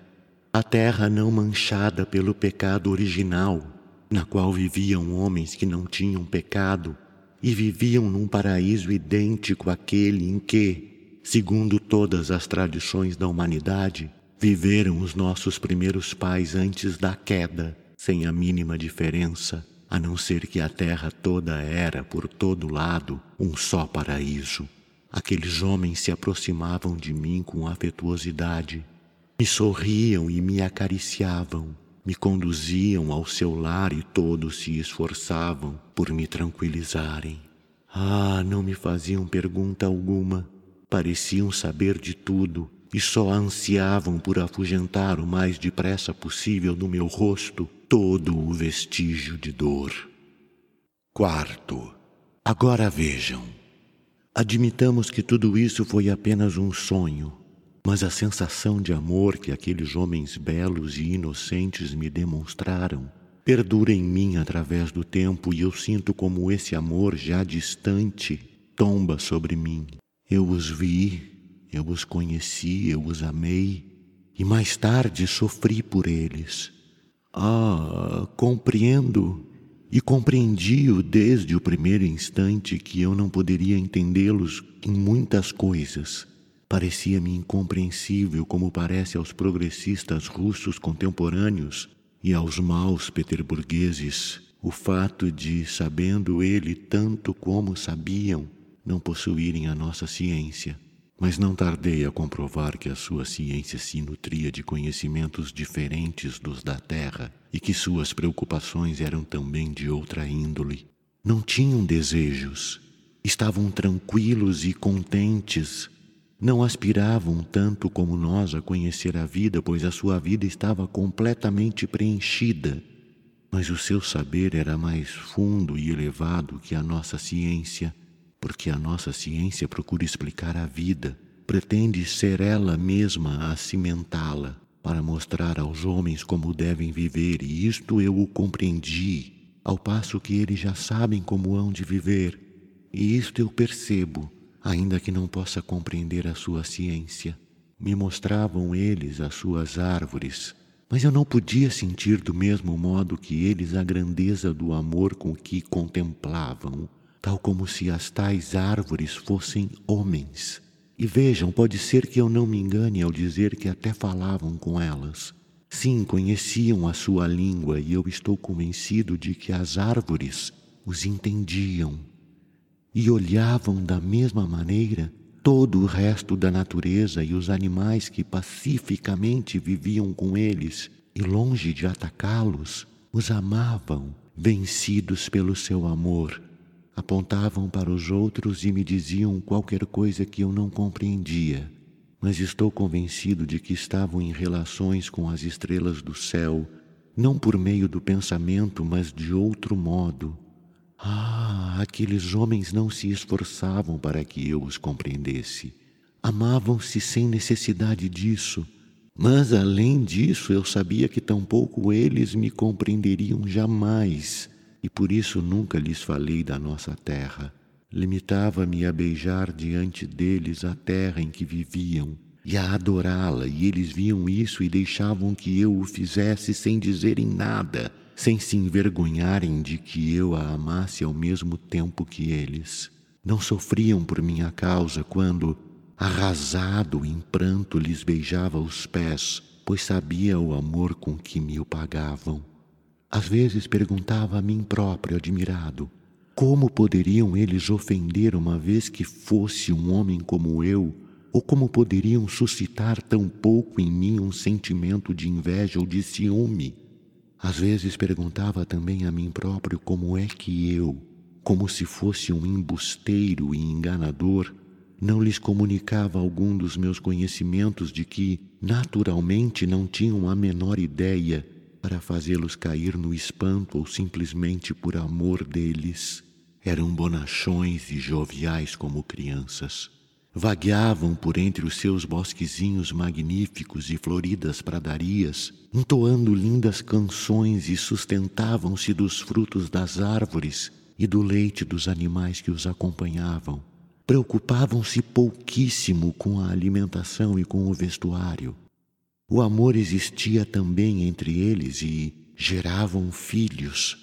a terra não manchada pelo pecado original, na qual viviam homens que não tinham pecado e viviam num paraíso idêntico àquele em que, segundo todas as tradições da humanidade, viveram os nossos primeiros pais antes da queda, sem a mínima diferença, a não ser que a terra toda era, por todo lado, um só paraíso. Aqueles homens se aproximavam de mim com afetuosidade me sorriam e me acariciavam, me conduziam ao seu lar e todos se esforçavam por me tranquilizarem. Ah, não me faziam pergunta alguma, pareciam saber de tudo e só ansiavam por afugentar o mais depressa possível do meu rosto todo o vestígio de dor. Quarto, agora vejam. Admitamos que tudo isso foi apenas um sonho, mas a sensação de amor que aqueles homens belos e inocentes me demonstraram perdura em mim através do tempo e eu sinto como esse amor já distante tomba sobre mim. Eu os vi, eu os conheci, eu os amei e mais tarde sofri por eles. Ah, compreendo e compreendi-o desde o primeiro instante que eu não poderia entendê-los em muitas coisas. Parecia-me incompreensível, como parece aos progressistas russos contemporâneos e aos maus peterburgueses, o fato de, sabendo ele tanto como sabiam, não possuírem a nossa ciência. Mas não tardei a comprovar que a sua ciência se nutria de conhecimentos diferentes dos da Terra e que suas preocupações eram também de outra índole. Não tinham desejos, estavam tranquilos e contentes. Não aspiravam tanto como nós a conhecer a vida, pois a sua vida estava completamente preenchida. Mas o seu saber era mais fundo e elevado que a nossa ciência porque a nossa ciência procura explicar a vida, pretende ser ela mesma a cimentá-la, para mostrar aos homens como devem viver, e isto eu o compreendi, ao passo que eles já sabem como hão de viver, e isto eu percebo, ainda que não possa compreender a sua ciência. Me mostravam eles as suas árvores, mas eu não podia sentir do mesmo modo que eles a grandeza do amor com que contemplavam tal como se as tais árvores fossem homens. E vejam, pode ser que eu não me engane ao dizer que até falavam com elas. Sim, conheciam a sua língua e eu estou convencido de que as árvores os entendiam e olhavam da mesma maneira todo o resto da natureza e os animais que pacificamente viviam com eles e longe de atacá-los, os amavam, vencidos pelo seu amor apontavam para os outros e me diziam qualquer coisa que eu não compreendia, mas estou convencido de que estavam em relações com as estrelas do céu, não por meio do pensamento, mas de outro modo. Ah, aqueles homens não se esforçavam para que eu os compreendesse. Amavam-se sem necessidade disso. Mas além disso, eu sabia que tampouco eles me compreenderiam jamais e por isso nunca lhes falei da nossa terra. Limitava-me a beijar diante deles a terra em que viviam e a adorá-la, e eles viam isso e deixavam que eu o fizesse sem dizerem nada, sem se envergonharem de que eu a amasse ao mesmo tempo que eles. Não sofriam por minha causa quando, arrasado em pranto, lhes beijava os pés, pois sabia o amor com que me o pagavam. Às vezes perguntava a mim próprio, admirado, como poderiam eles ofender uma vez que fosse um homem como eu, ou como poderiam suscitar tão pouco em mim um sentimento de inveja ou de ciúme? Às vezes perguntava também a mim próprio como é que eu, como se fosse um embusteiro e enganador, não lhes comunicava algum dos meus conhecimentos de que, naturalmente, não tinham a menor ideia para fazê-los cair no espanto ou simplesmente por amor deles. Eram bonachões e joviais como crianças. Vagueavam por entre os seus bosquezinhos magníficos e floridas pradarias, entoando lindas canções e sustentavam-se dos frutos das árvores e do leite dos animais que os acompanhavam. Preocupavam-se pouquíssimo com a alimentação e com o vestuário. O amor existia também entre eles e geravam filhos,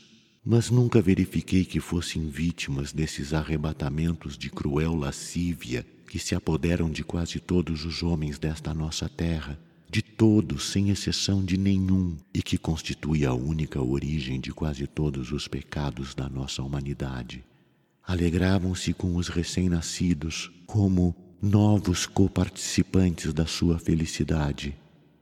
mas nunca verifiquei que fossem vítimas desses arrebatamentos de cruel lascívia que se apoderam de quase todos os homens desta nossa terra, de todos, sem exceção de nenhum, e que constitui a única origem de quase todos os pecados da nossa humanidade. Alegravam-se com os recém-nascidos como novos coparticipantes da sua felicidade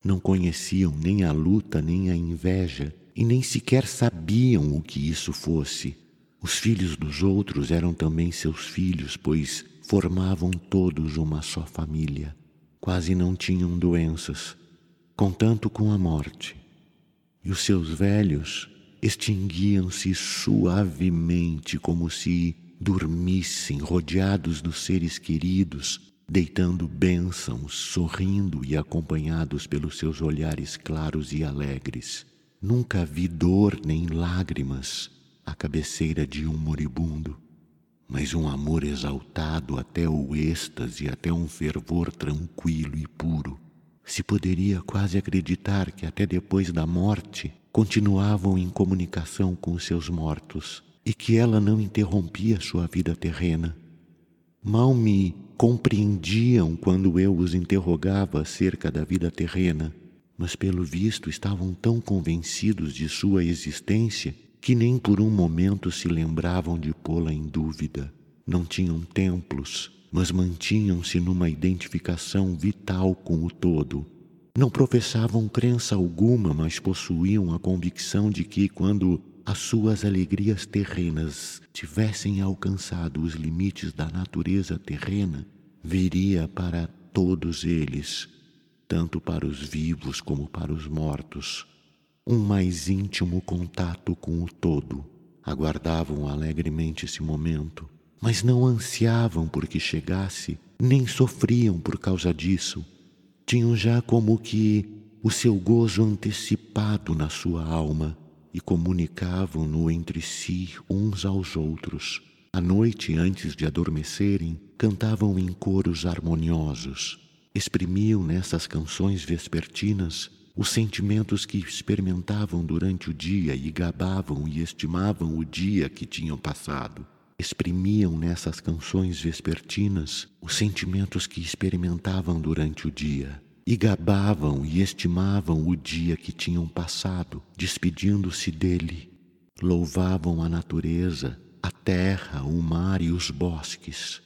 não conheciam nem a luta nem a inveja e nem sequer sabiam o que isso fosse. Os filhos dos outros eram também seus filhos, pois formavam todos uma só família. Quase não tinham doenças, contanto com a morte. E os seus velhos extinguiam-se suavemente, como se dormissem, rodeados dos seres queridos, deitando bênçãos, sorrindo e acompanhados pelos seus olhares claros e alegres. Nunca vi dor nem lágrimas à cabeceira de um moribundo, mas um amor exaltado até o êxtase, até um fervor tranquilo e puro. Se poderia quase acreditar que até depois da morte continuavam em comunicação com os seus mortos e que ela não interrompia sua vida terrena. Mal me compreendiam quando eu os interrogava acerca da vida terrena, mas pelo visto estavam tão convencidos de sua existência que nem por um momento se lembravam de pô-la em dúvida. Não tinham templos, mas mantinham-se numa identificação vital com o todo. Não professavam crença alguma, mas possuíam a convicção de que, quando as suas alegrias terrenas tivessem alcançado os limites da natureza terrena, viria para todos eles, tanto para os vivos como para os mortos, um mais íntimo contato com o todo. Aguardavam alegremente esse momento, mas não ansiavam por que chegasse, nem sofriam por causa disso. Tinham já como que o seu gozo antecipado na sua alma e comunicavam-no entre si uns aos outros. À noite, antes de adormecerem, cantavam em coros harmoniosos. Exprimiam nessas canções vespertinas os sentimentos que experimentavam durante o dia e gabavam e estimavam o dia que tinham passado. Exprimiam nessas canções vespertinas os sentimentos que experimentavam durante o dia e gabavam e estimavam o dia que tinham passado, despedindo-se dele. Louvavam a natureza, a terra, o mar e os bosques.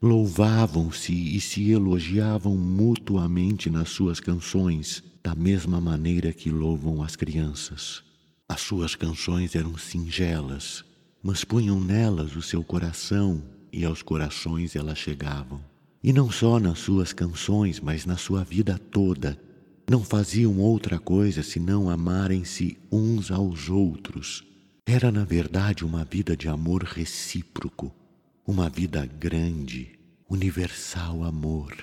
Louvavam-se e se elogiavam mutuamente nas suas canções, da mesma maneira que louvam as crianças. As suas canções eram singelas, mas punham nelas o seu coração e aos corações elas chegavam. E não só nas suas canções, mas na sua vida toda, não faziam outra coisa senão amarem-se uns aos outros. Era, na verdade, uma vida de amor recíproco, uma vida grande, universal amor.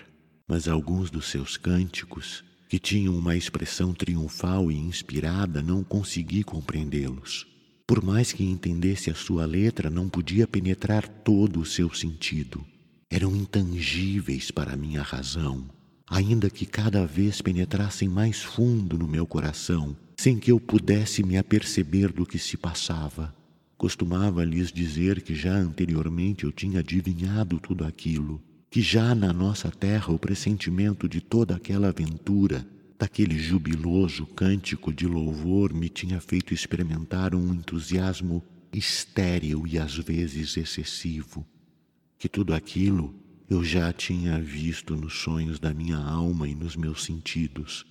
Mas alguns dos seus cânticos, que tinham uma expressão triunfal e inspirada, não consegui compreendê-los. Por mais que entendesse a sua letra, não podia penetrar todo o seu sentido. Eram intangíveis para a minha razão, ainda que cada vez penetrassem mais fundo no meu coração, sem que eu pudesse me aperceber do que se passava. Costumava lhes dizer que já anteriormente eu tinha adivinhado tudo aquilo, que já na nossa terra o pressentimento de toda aquela aventura daquele jubiloso cântico de louvor me tinha feito experimentar um entusiasmo estéril e às vezes excessivo, que tudo aquilo eu já tinha visto nos sonhos da minha alma e nos meus sentidos,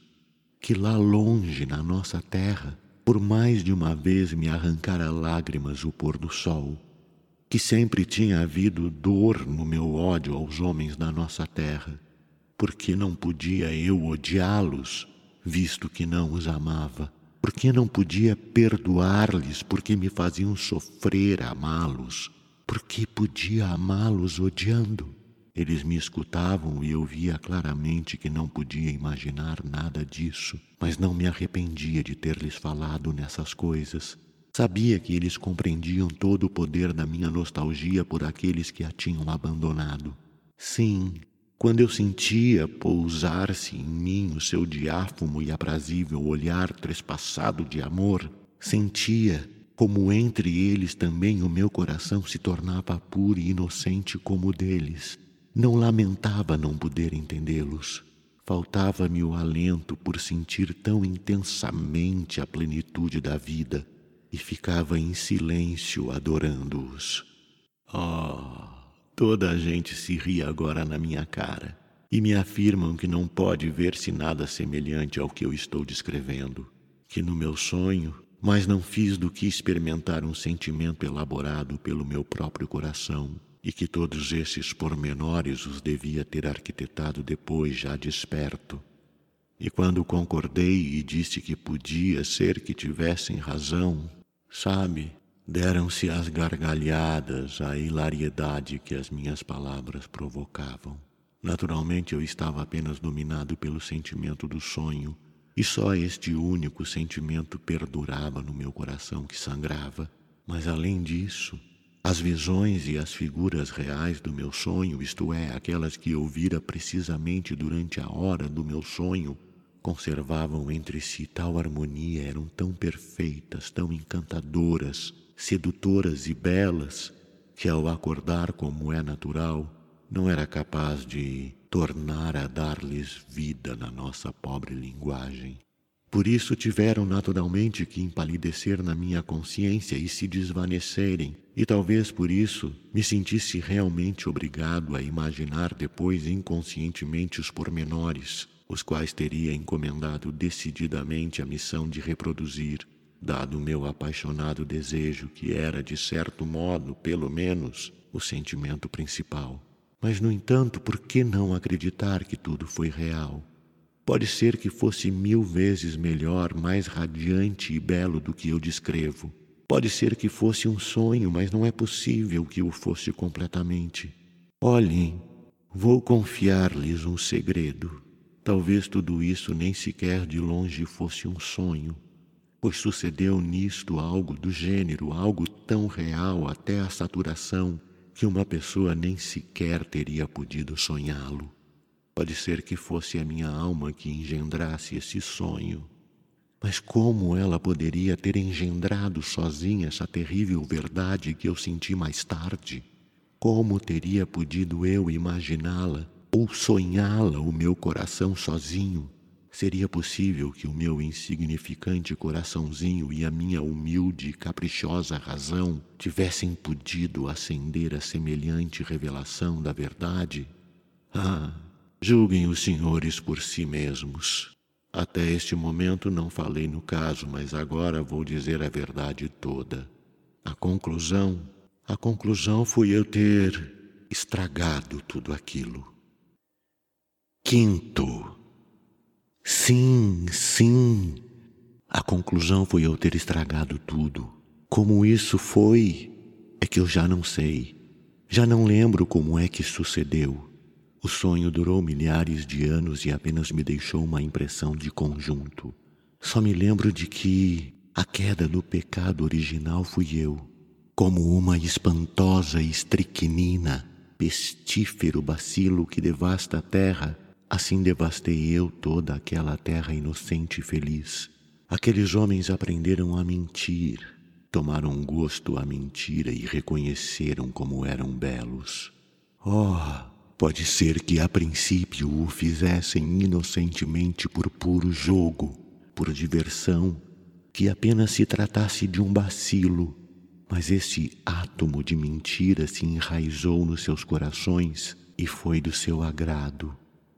que lá longe na nossa terra, por mais de uma vez me arrancara lágrimas o pôr do sol, que sempre tinha havido dor no meu ódio aos homens da nossa terra, porque não podia eu odiá-los, visto que não os amava? Porque não podia perdoar-lhes porque me faziam sofrer amá-los? Porque podia amá-los odiando? Eles me escutavam e eu via claramente que não podia imaginar nada disso, mas não me arrependia de ter lhes falado nessas coisas. Sabia que eles compreendiam todo o poder da minha nostalgia por aqueles que a tinham abandonado. Sim, quando eu sentia pousar-se em mim o seu diáfano e aprazível olhar trespassado de amor, sentia como entre eles também o meu coração se tornava puro e inocente como o deles. Não lamentava não poder entendê-los. Faltava-me o alento por sentir tão intensamente a plenitude da vida e ficava em silêncio adorando-os. Oh! Toda a gente se ri agora na minha cara e me afirmam que não pode ver-se nada semelhante ao que eu estou descrevendo, que no meu sonho, mas não fiz do que experimentar um sentimento elaborado pelo meu próprio coração e que todos esses pormenores os devia ter arquitetado depois já desperto. E quando concordei e disse que podia ser que tivessem razão, sabe, Deram-se as gargalhadas, a hilariedade que as minhas palavras provocavam. Naturalmente eu estava apenas dominado pelo sentimento do sonho, e só este único sentimento perdurava no meu coração que sangrava. Mas além disso, as visões e as figuras reais do meu sonho, isto é, aquelas que eu vira precisamente durante a hora do meu sonho, conservavam entre si tal harmonia, eram tão perfeitas, tão encantadoras, sedutoras e belas, que ao acordar como é natural, não era capaz de tornar a dar-lhes vida na nossa pobre linguagem. Por isso tiveram naturalmente que empalidecer na minha consciência e se desvanecerem, e talvez por isso me sentisse realmente obrigado a imaginar depois inconscientemente os pormenores, os quais teria encomendado decididamente a missão de reproduzir, dado o meu apaixonado desejo, que era, de certo modo, pelo menos, o sentimento principal. Mas, no entanto, por que não acreditar que tudo foi real? Pode ser que fosse mil vezes melhor, mais radiante e belo do que eu descrevo. Pode ser que fosse um sonho, mas não é possível que o fosse completamente. Olhem, vou confiar-lhes um segredo. Talvez tudo isso nem sequer de longe fosse um sonho, pois sucedeu nisto algo do gênero, algo tão real até a saturação, que uma pessoa nem sequer teria podido sonhá-lo. Pode ser que fosse a minha alma que engendrasse esse sonho. Mas como ela poderia ter engendrado sozinha essa terrível verdade que eu senti mais tarde? Como teria podido eu imaginá-la ou sonhá-la o meu coração sozinho? Seria possível que o meu insignificante coraçãozinho e a minha humilde e caprichosa razão tivessem podido acender a semelhante revelação da verdade? Ah, Julguem os senhores por si mesmos. Até este momento não falei no caso, mas agora vou dizer a verdade toda. A conclusão, a conclusão foi eu ter estragado tudo aquilo. Quinto. Sim, sim. A conclusão foi eu ter estragado tudo. Como isso foi, é que eu já não sei. Já não lembro como é que sucedeu. O sonho durou milhares de anos e apenas me deixou uma impressão de conjunto. Só me lembro de que a queda do pecado original fui eu, como uma espantosa estricnina, pestífero bacilo que devasta a terra, assim devastei eu toda aquela terra inocente e feliz. Aqueles homens aprenderam a mentir, tomaram gosto à mentira e reconheceram como eram belos. Oh, Pode ser que a princípio o fizessem inocentemente por puro jogo, por diversão, que apenas se tratasse de um bacilo, mas esse átomo de mentira se enraizou nos seus corações e foi do seu agrado.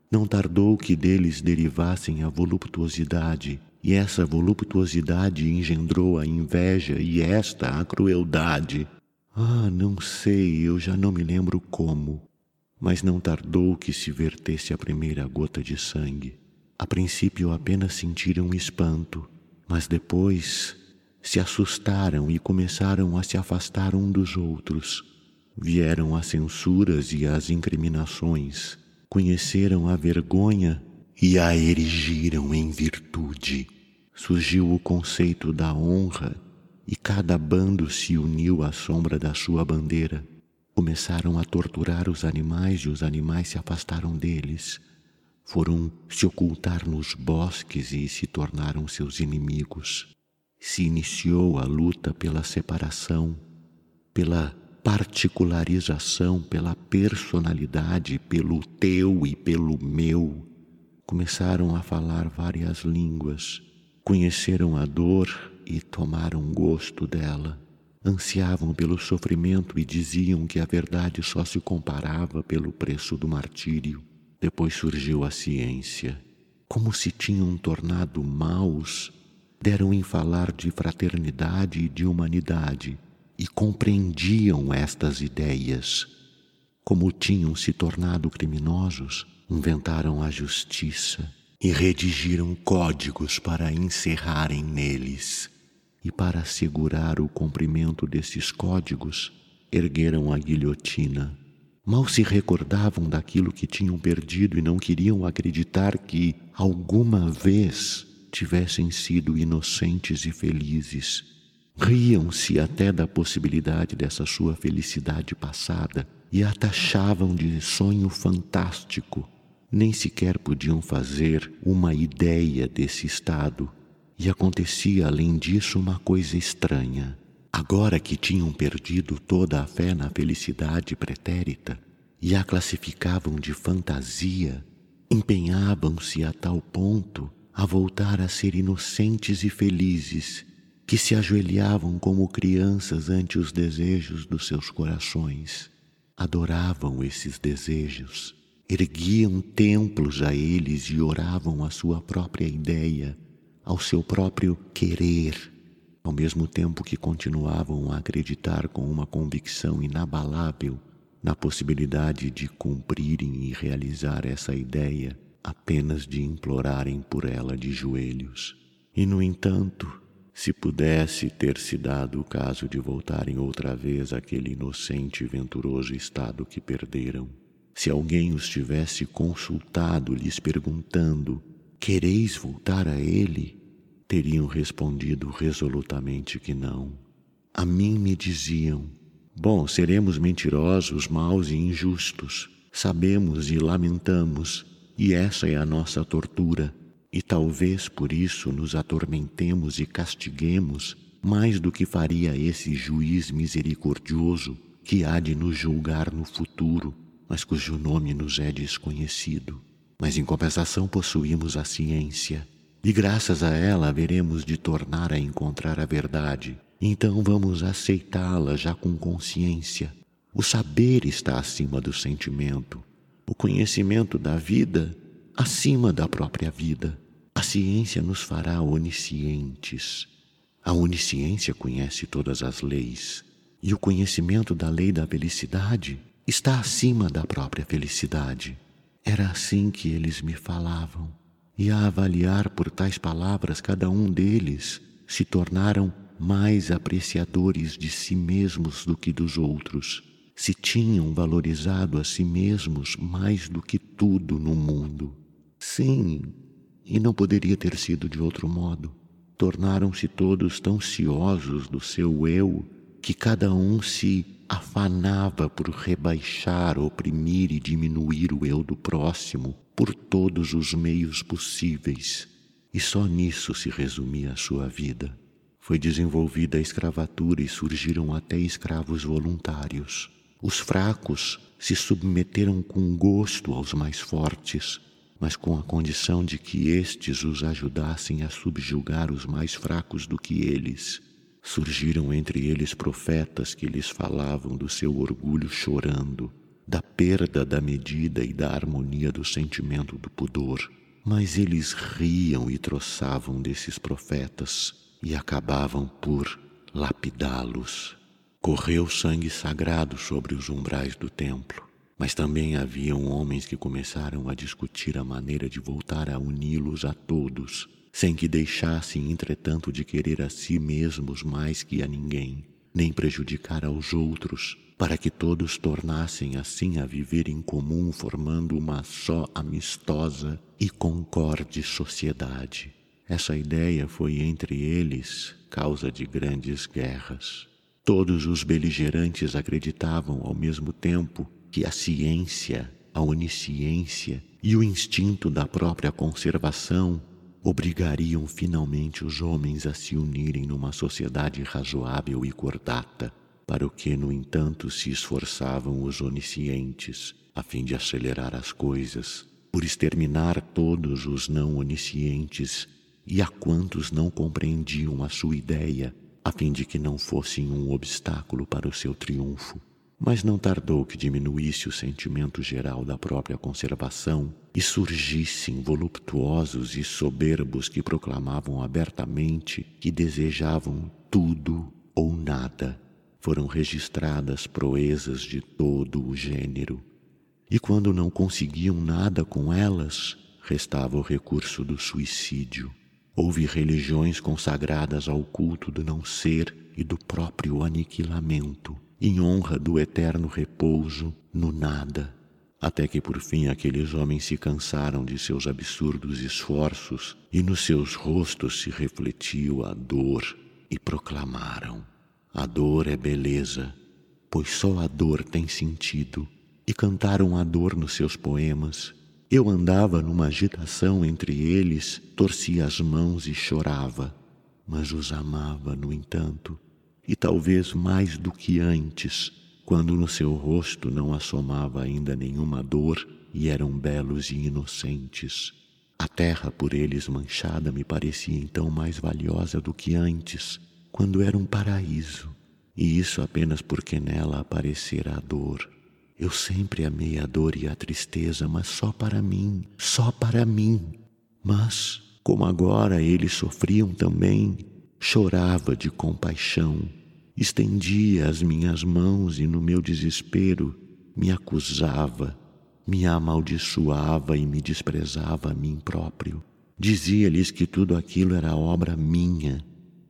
Não tardou que deles derivassem a voluptuosidade, e essa voluptuosidade engendrou a inveja, e esta a crueldade. Ah, não sei, eu já não me lembro como. Mas não tardou que se vertesse a primeira gota de sangue. A princípio apenas sentiram espanto, mas depois se assustaram e começaram a se afastar um dos outros. Vieram as censuras e as incriminações, conheceram a vergonha e a erigiram em virtude. Surgiu o conceito da honra e cada bando se uniu à sombra da sua bandeira. Começaram a torturar os animais e os animais se afastaram deles. Foram se ocultar nos bosques e se tornaram seus inimigos. Se iniciou a luta pela separação, pela particularização, pela personalidade, pelo teu e pelo meu. Começaram a falar várias línguas, conheceram a dor e tomaram gosto dela ansiavam pelo sofrimento e diziam que a verdade só se comparava pelo preço do martírio. Depois surgiu a ciência. Como se tinham tornado maus, deram em falar de fraternidade e de humanidade e compreendiam estas ideias. Como tinham se tornado criminosos, inventaram a justiça e redigiram códigos para encerrarem neles e, para assegurar o cumprimento desses códigos, ergueram a guilhotina. Mal se recordavam daquilo que tinham perdido e não queriam acreditar que, alguma vez, tivessem sido inocentes e felizes. Riam-se até da possibilidade dessa sua felicidade passada e a taxavam de sonho fantástico. Nem sequer podiam fazer uma ideia desse estado e acontecia além disso uma coisa estranha. Agora que tinham perdido toda a fé na felicidade pretérita, e a classificavam de fantasia, empenhavam-se a tal ponto a voltar a ser inocentes e felizes, que se ajoelhavam como crianças ante os desejos dos seus corações. Adoravam esses desejos, erguiam templos a eles e oravam a sua própria ideia, ao seu próprio querer, ao mesmo tempo que continuavam a acreditar com uma convicção inabalável na possibilidade de cumprirem e realizar essa ideia apenas de implorarem por ela de joelhos. E, no entanto, se pudesse ter se dado o caso de voltarem outra vez àquele inocente e venturoso estado que perderam, se alguém os tivesse consultado, lhes perguntando: Quereis voltar a ele? teriam respondido resolutamente que não. A mim me diziam: Bom, seremos mentirosos, maus e injustos. Sabemos e lamentamos, e essa é a nossa tortura. E talvez por isso nos atormentemos e castiguemos mais do que faria esse juiz misericordioso que há de nos julgar no futuro, mas cujo nome nos é desconhecido. Mas em compensação possuímos a ciência, e graças a ela haveremos de tornar a encontrar a verdade então vamos aceitá-la já com consciência. O saber está acima do sentimento, o conhecimento da vida acima da própria vida. A ciência nos fará oniscientes. A onisciência conhece todas as leis, e o conhecimento da lei da felicidade está acima da própria felicidade. Era assim que eles me falavam, e a avaliar por tais palavras, cada um deles se tornaram mais apreciadores de si mesmos do que dos outros, se tinham valorizado a si mesmos mais do que tudo no mundo. Sim, e não poderia ter sido de outro modo. Tornaram-se todos tão ciosos do seu eu que cada um se afanava por rebaixar, oprimir e diminuir o eu do próximo por todos os meios possíveis. E só nisso se resumia a sua vida. Foi desenvolvida a escravatura e surgiram até escravos voluntários. Os fracos se submeteram com gosto aos mais fortes, mas com a condição de que estes os ajudassem a subjugar os mais fracos do que eles. Surgiram entre eles profetas que lhes falavam do seu orgulho chorando, da perda da medida e da harmonia do sentimento do pudor. Mas eles riam e troçavam desses profetas e acabavam por lapidá-los. Correu sangue sagrado sobre os umbrais do templo, mas também haviam homens que começaram a discutir a maneira de voltar a uni-los a todos, sem que deixassem, entretanto, de querer a si mesmos mais que a ninguém, nem prejudicar aos outros, para que todos tornassem assim a viver em comum, formando uma só amistosa e concorde sociedade. Essa ideia foi entre eles causa de grandes guerras. Todos os beligerantes acreditavam ao mesmo tempo que a ciência, a onisciência e o instinto da própria conservação obrigariam finalmente os homens a se unirem numa sociedade razoável e cordata, para o que, no entanto, se esforçavam os oniscientes, a fim de acelerar as coisas, por exterminar todos os não oniscientes e a quantos não compreendiam a sua ideia, a fim de que não fossem um obstáculo para o seu triunfo. Mas não tardou que diminuísse o sentimento geral da própria conservação e surgissem voluptuosos e soberbos que proclamavam abertamente que desejavam tudo ou nada. Foram registradas proezas de todo o gênero. E quando não conseguiam nada com elas, restava o recurso do suicídio. Houve religiões consagradas ao culto do não ser e do próprio aniquilamento, em honra do eterno repouso no nada, até que por fim aqueles homens se cansaram de seus absurdos esforços e nos seus rostos se refletiu a dor e proclamaram: A dor é beleza, pois só a dor tem sentido. E cantaram a dor nos seus poemas eu andava numa agitação entre eles, torcia as mãos e chorava, mas os amava, no entanto, e talvez mais do que antes, quando no seu rosto não assomava ainda nenhuma dor e eram belos e inocentes. A terra por eles manchada me parecia então mais valiosa do que antes, quando era um paraíso, e isso apenas porque nela aparecera a dor. Eu sempre amei a dor e a tristeza, mas só para mim, só para mim. Mas, como agora eles sofriam também, chorava de compaixão, estendia as minhas mãos e no meu desespero me acusava me amaldiçoava e me desprezava a mim próprio. Dizia-lhes que tudo aquilo era obra minha,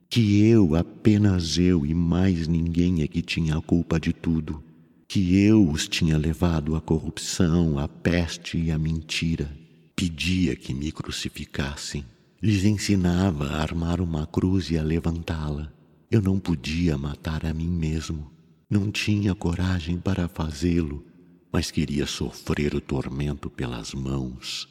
que eu, apenas eu e mais ninguém é que tinha a culpa de tudo, que eu os tinha levado à corrupção, à peste e à mentira. Pedia que me crucificassem. Lhes ensinava a armar uma cruz e a levantá-la. Eu não podia matar a mim mesmo. Não tinha coragem para fazê-lo mas queria sofrer o tormento pelas mãos.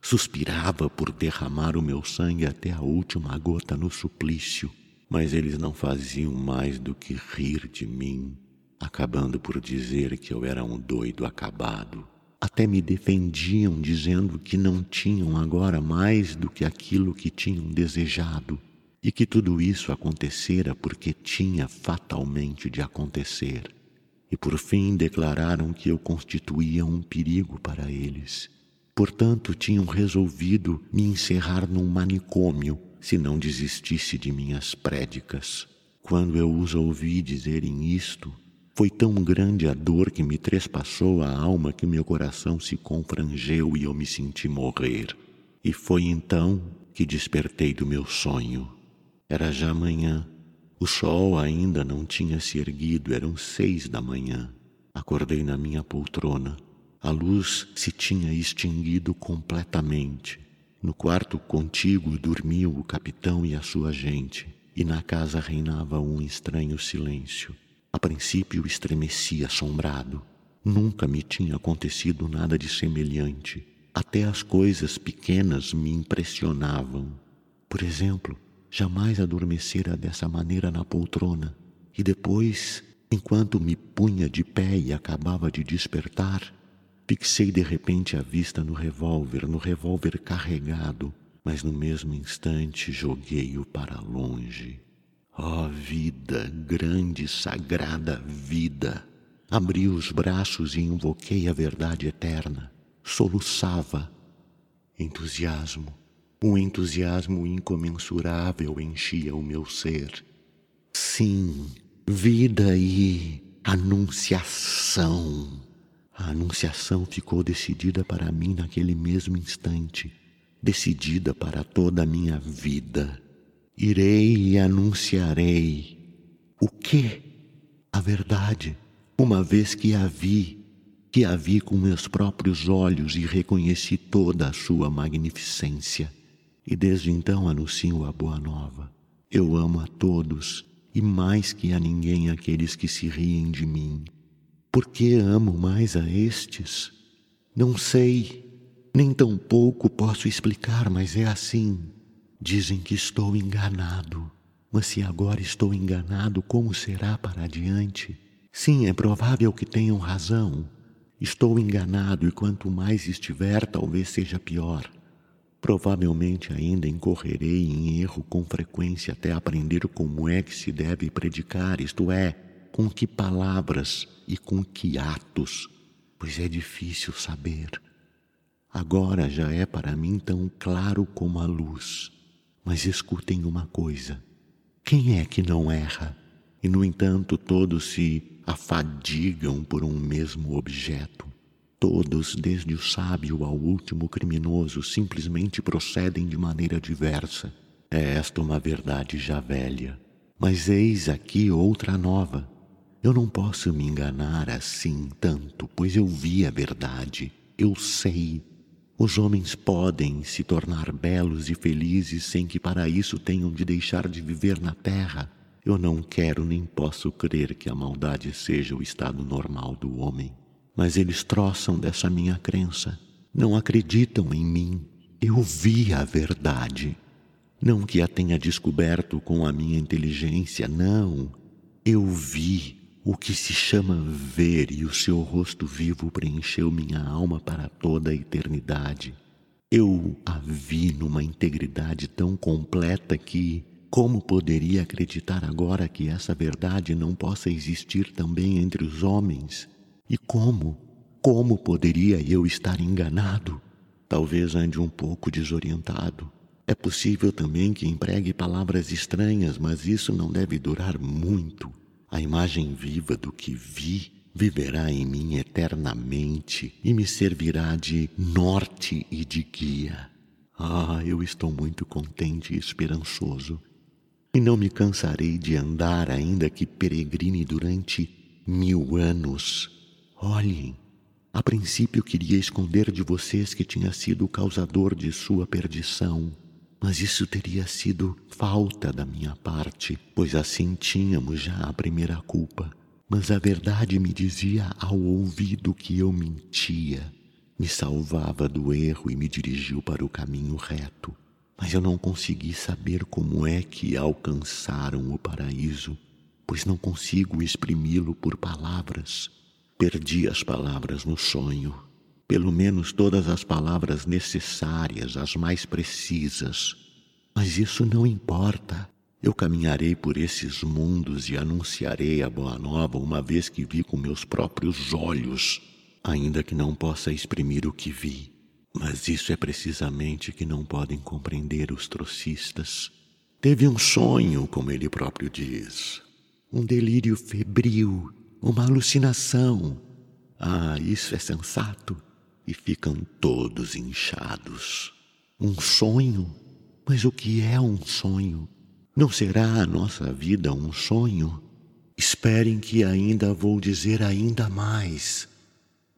Suspirava por derramar o meu sangue até a última gota no suplício, mas eles não faziam mais do que rir de mim, acabando por dizer que eu era um doido acabado. Até me defendiam, dizendo que não tinham agora mais do que aquilo que tinham desejado e que tudo isso acontecera porque tinha fatalmente de acontecer e por fim declararam que eu constituía um perigo para eles. Portanto, tinham resolvido me encerrar num manicômio se não desistisse de minhas prédicas. Quando eu os ouvi dizerem isto, foi tão grande a dor que me trespassou a alma que meu coração se confrangeu e eu me senti morrer. E foi então que despertei do meu sonho. Era já manhã o sol ainda não tinha se erguido, eram seis da manhã. Acordei na minha poltrona. A luz se tinha extinguido completamente. No quarto contíguo dormiam o capitão e a sua gente, e na casa reinava um estranho silêncio. A princípio estremeci assombrado. Nunca me tinha acontecido nada de semelhante. Até as coisas pequenas me impressionavam. Por exemplo, jamais adormecera dessa maneira na poltrona. E depois, enquanto me punha de pé e acabava de despertar, fixei de repente a vista no revólver, no revólver carregado, mas no mesmo instante joguei-o para longe. Oh, vida, grande, sagrada vida! Abri os braços e invoquei a verdade eterna. Soluçava. Entusiasmo, um entusiasmo incomensurável enchia o meu ser. Sim, vida e anunciação. A anunciação ficou decidida para mim naquele mesmo instante, decidida para toda a minha vida. Irei e anunciarei. O que? A verdade, uma vez que a vi, que a vi com meus próprios olhos e reconheci toda a sua magnificência. E desde então anuncio a boa nova. Eu amo a todos e mais que a ninguém aqueles que se riem de mim. Por que amo mais a estes? Não sei, nem tampouco posso explicar, mas é assim. Dizem que estou enganado, mas se agora estou enganado, como será para adiante? Sim, é provável que tenham razão. Estou enganado e quanto mais estiver, talvez seja pior. Provavelmente ainda incorrerei em erro com frequência até aprender como é que se deve predicar, isto é, com que palavras e com que atos, pois é difícil saber. Agora já é para mim tão claro como a luz. Mas escutem uma coisa: quem é que não erra? E, no entanto, todos se afadigam por um mesmo objeto. Todos, desde o sábio ao último criminoso, simplesmente procedem de maneira diversa. É esta uma verdade já velha. Mas eis aqui outra nova. Eu não posso me enganar assim tanto, pois eu vi a verdade. Eu sei. Os homens podem se tornar belos e felizes sem que para isso tenham de deixar de viver na terra. Eu não quero nem posso crer que a maldade seja o estado normal do homem mas eles troçam dessa minha crença. Não acreditam em mim. Eu vi a verdade. Não que a tenha descoberto com a minha inteligência, não. Eu vi o que se chama ver e o seu rosto vivo preencheu minha alma para toda a eternidade. Eu a vi numa integridade tão completa que, como poderia acreditar agora que essa verdade não possa existir também entre os homens? E como? Como poderia eu estar enganado? Talvez ande um pouco desorientado. É possível também que empregue palavras estranhas, mas isso não deve durar muito. A imagem viva do que vi viverá em mim eternamente e me servirá de norte e de guia. Ah, eu estou muito contente e esperançoso. E não me cansarei de andar, ainda que peregrine durante mil anos. Olhem, a princípio queria esconder de vocês que tinha sido o causador de sua perdição. Mas isso teria sido falta da minha parte, pois assim tínhamos já a primeira culpa. Mas a verdade me dizia ao ouvido que eu mentia, me salvava do erro e me dirigiu para o caminho reto. Mas eu não consegui saber como é que alcançaram o paraíso, pois não consigo exprimi-lo por palavras. Perdi as palavras no sonho pelo menos todas as palavras necessárias, as mais precisas. Mas isso não importa. Eu caminharei por esses mundos e anunciarei a boa nova uma vez que vi com meus próprios olhos, ainda que não possa exprimir o que vi. Mas isso é precisamente que não podem compreender os trocistas. Teve um sonho, como ele próprio diz, um delírio febril, uma alucinação. Ah, isso é sensato e ficam todos inchados. Um sonho? Mas o que é um sonho? Não será a nossa vida um sonho? Esperem que ainda vou dizer ainda mais.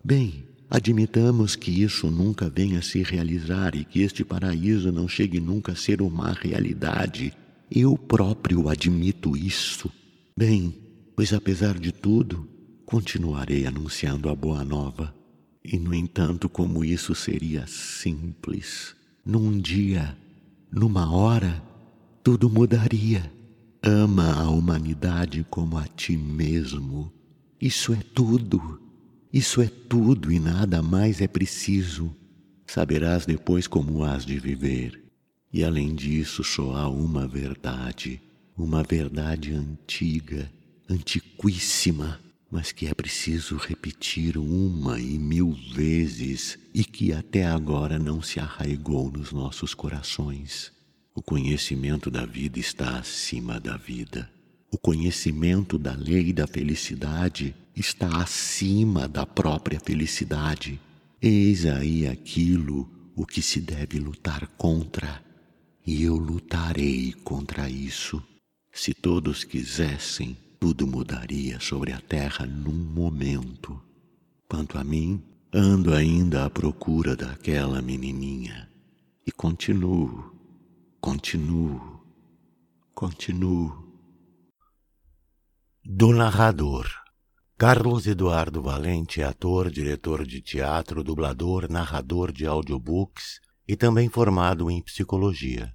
Bem, admitamos que isso nunca venha a se realizar e que este paraíso não chegue nunca a ser uma realidade. Eu próprio admito isso. Bem, pois apesar de tudo, continuarei anunciando a boa nova e, no entanto, como isso seria simples. Num dia, numa hora, tudo mudaria. Ama a humanidade como a ti mesmo. Isso é tudo. Isso é tudo e nada mais é preciso. Saberás depois como has de viver. E além disso, só há uma verdade, uma verdade antiga, antiquíssima mas que é preciso repetir uma e mil vezes e que até agora não se arraigou nos nossos corações. O conhecimento da vida está acima da vida. O conhecimento da lei da felicidade está acima da própria felicidade. Eis aí aquilo o que se deve lutar contra, e eu lutarei contra isso. Se todos quisessem, tudo mudaria sobre a terra num momento. Quanto a mim, ando ainda à procura daquela menininha e continuo, continuo, continuo. Do narrador. Carlos Eduardo Valente é ator, diretor de teatro, dublador, narrador de audiobooks e também formado em psicologia.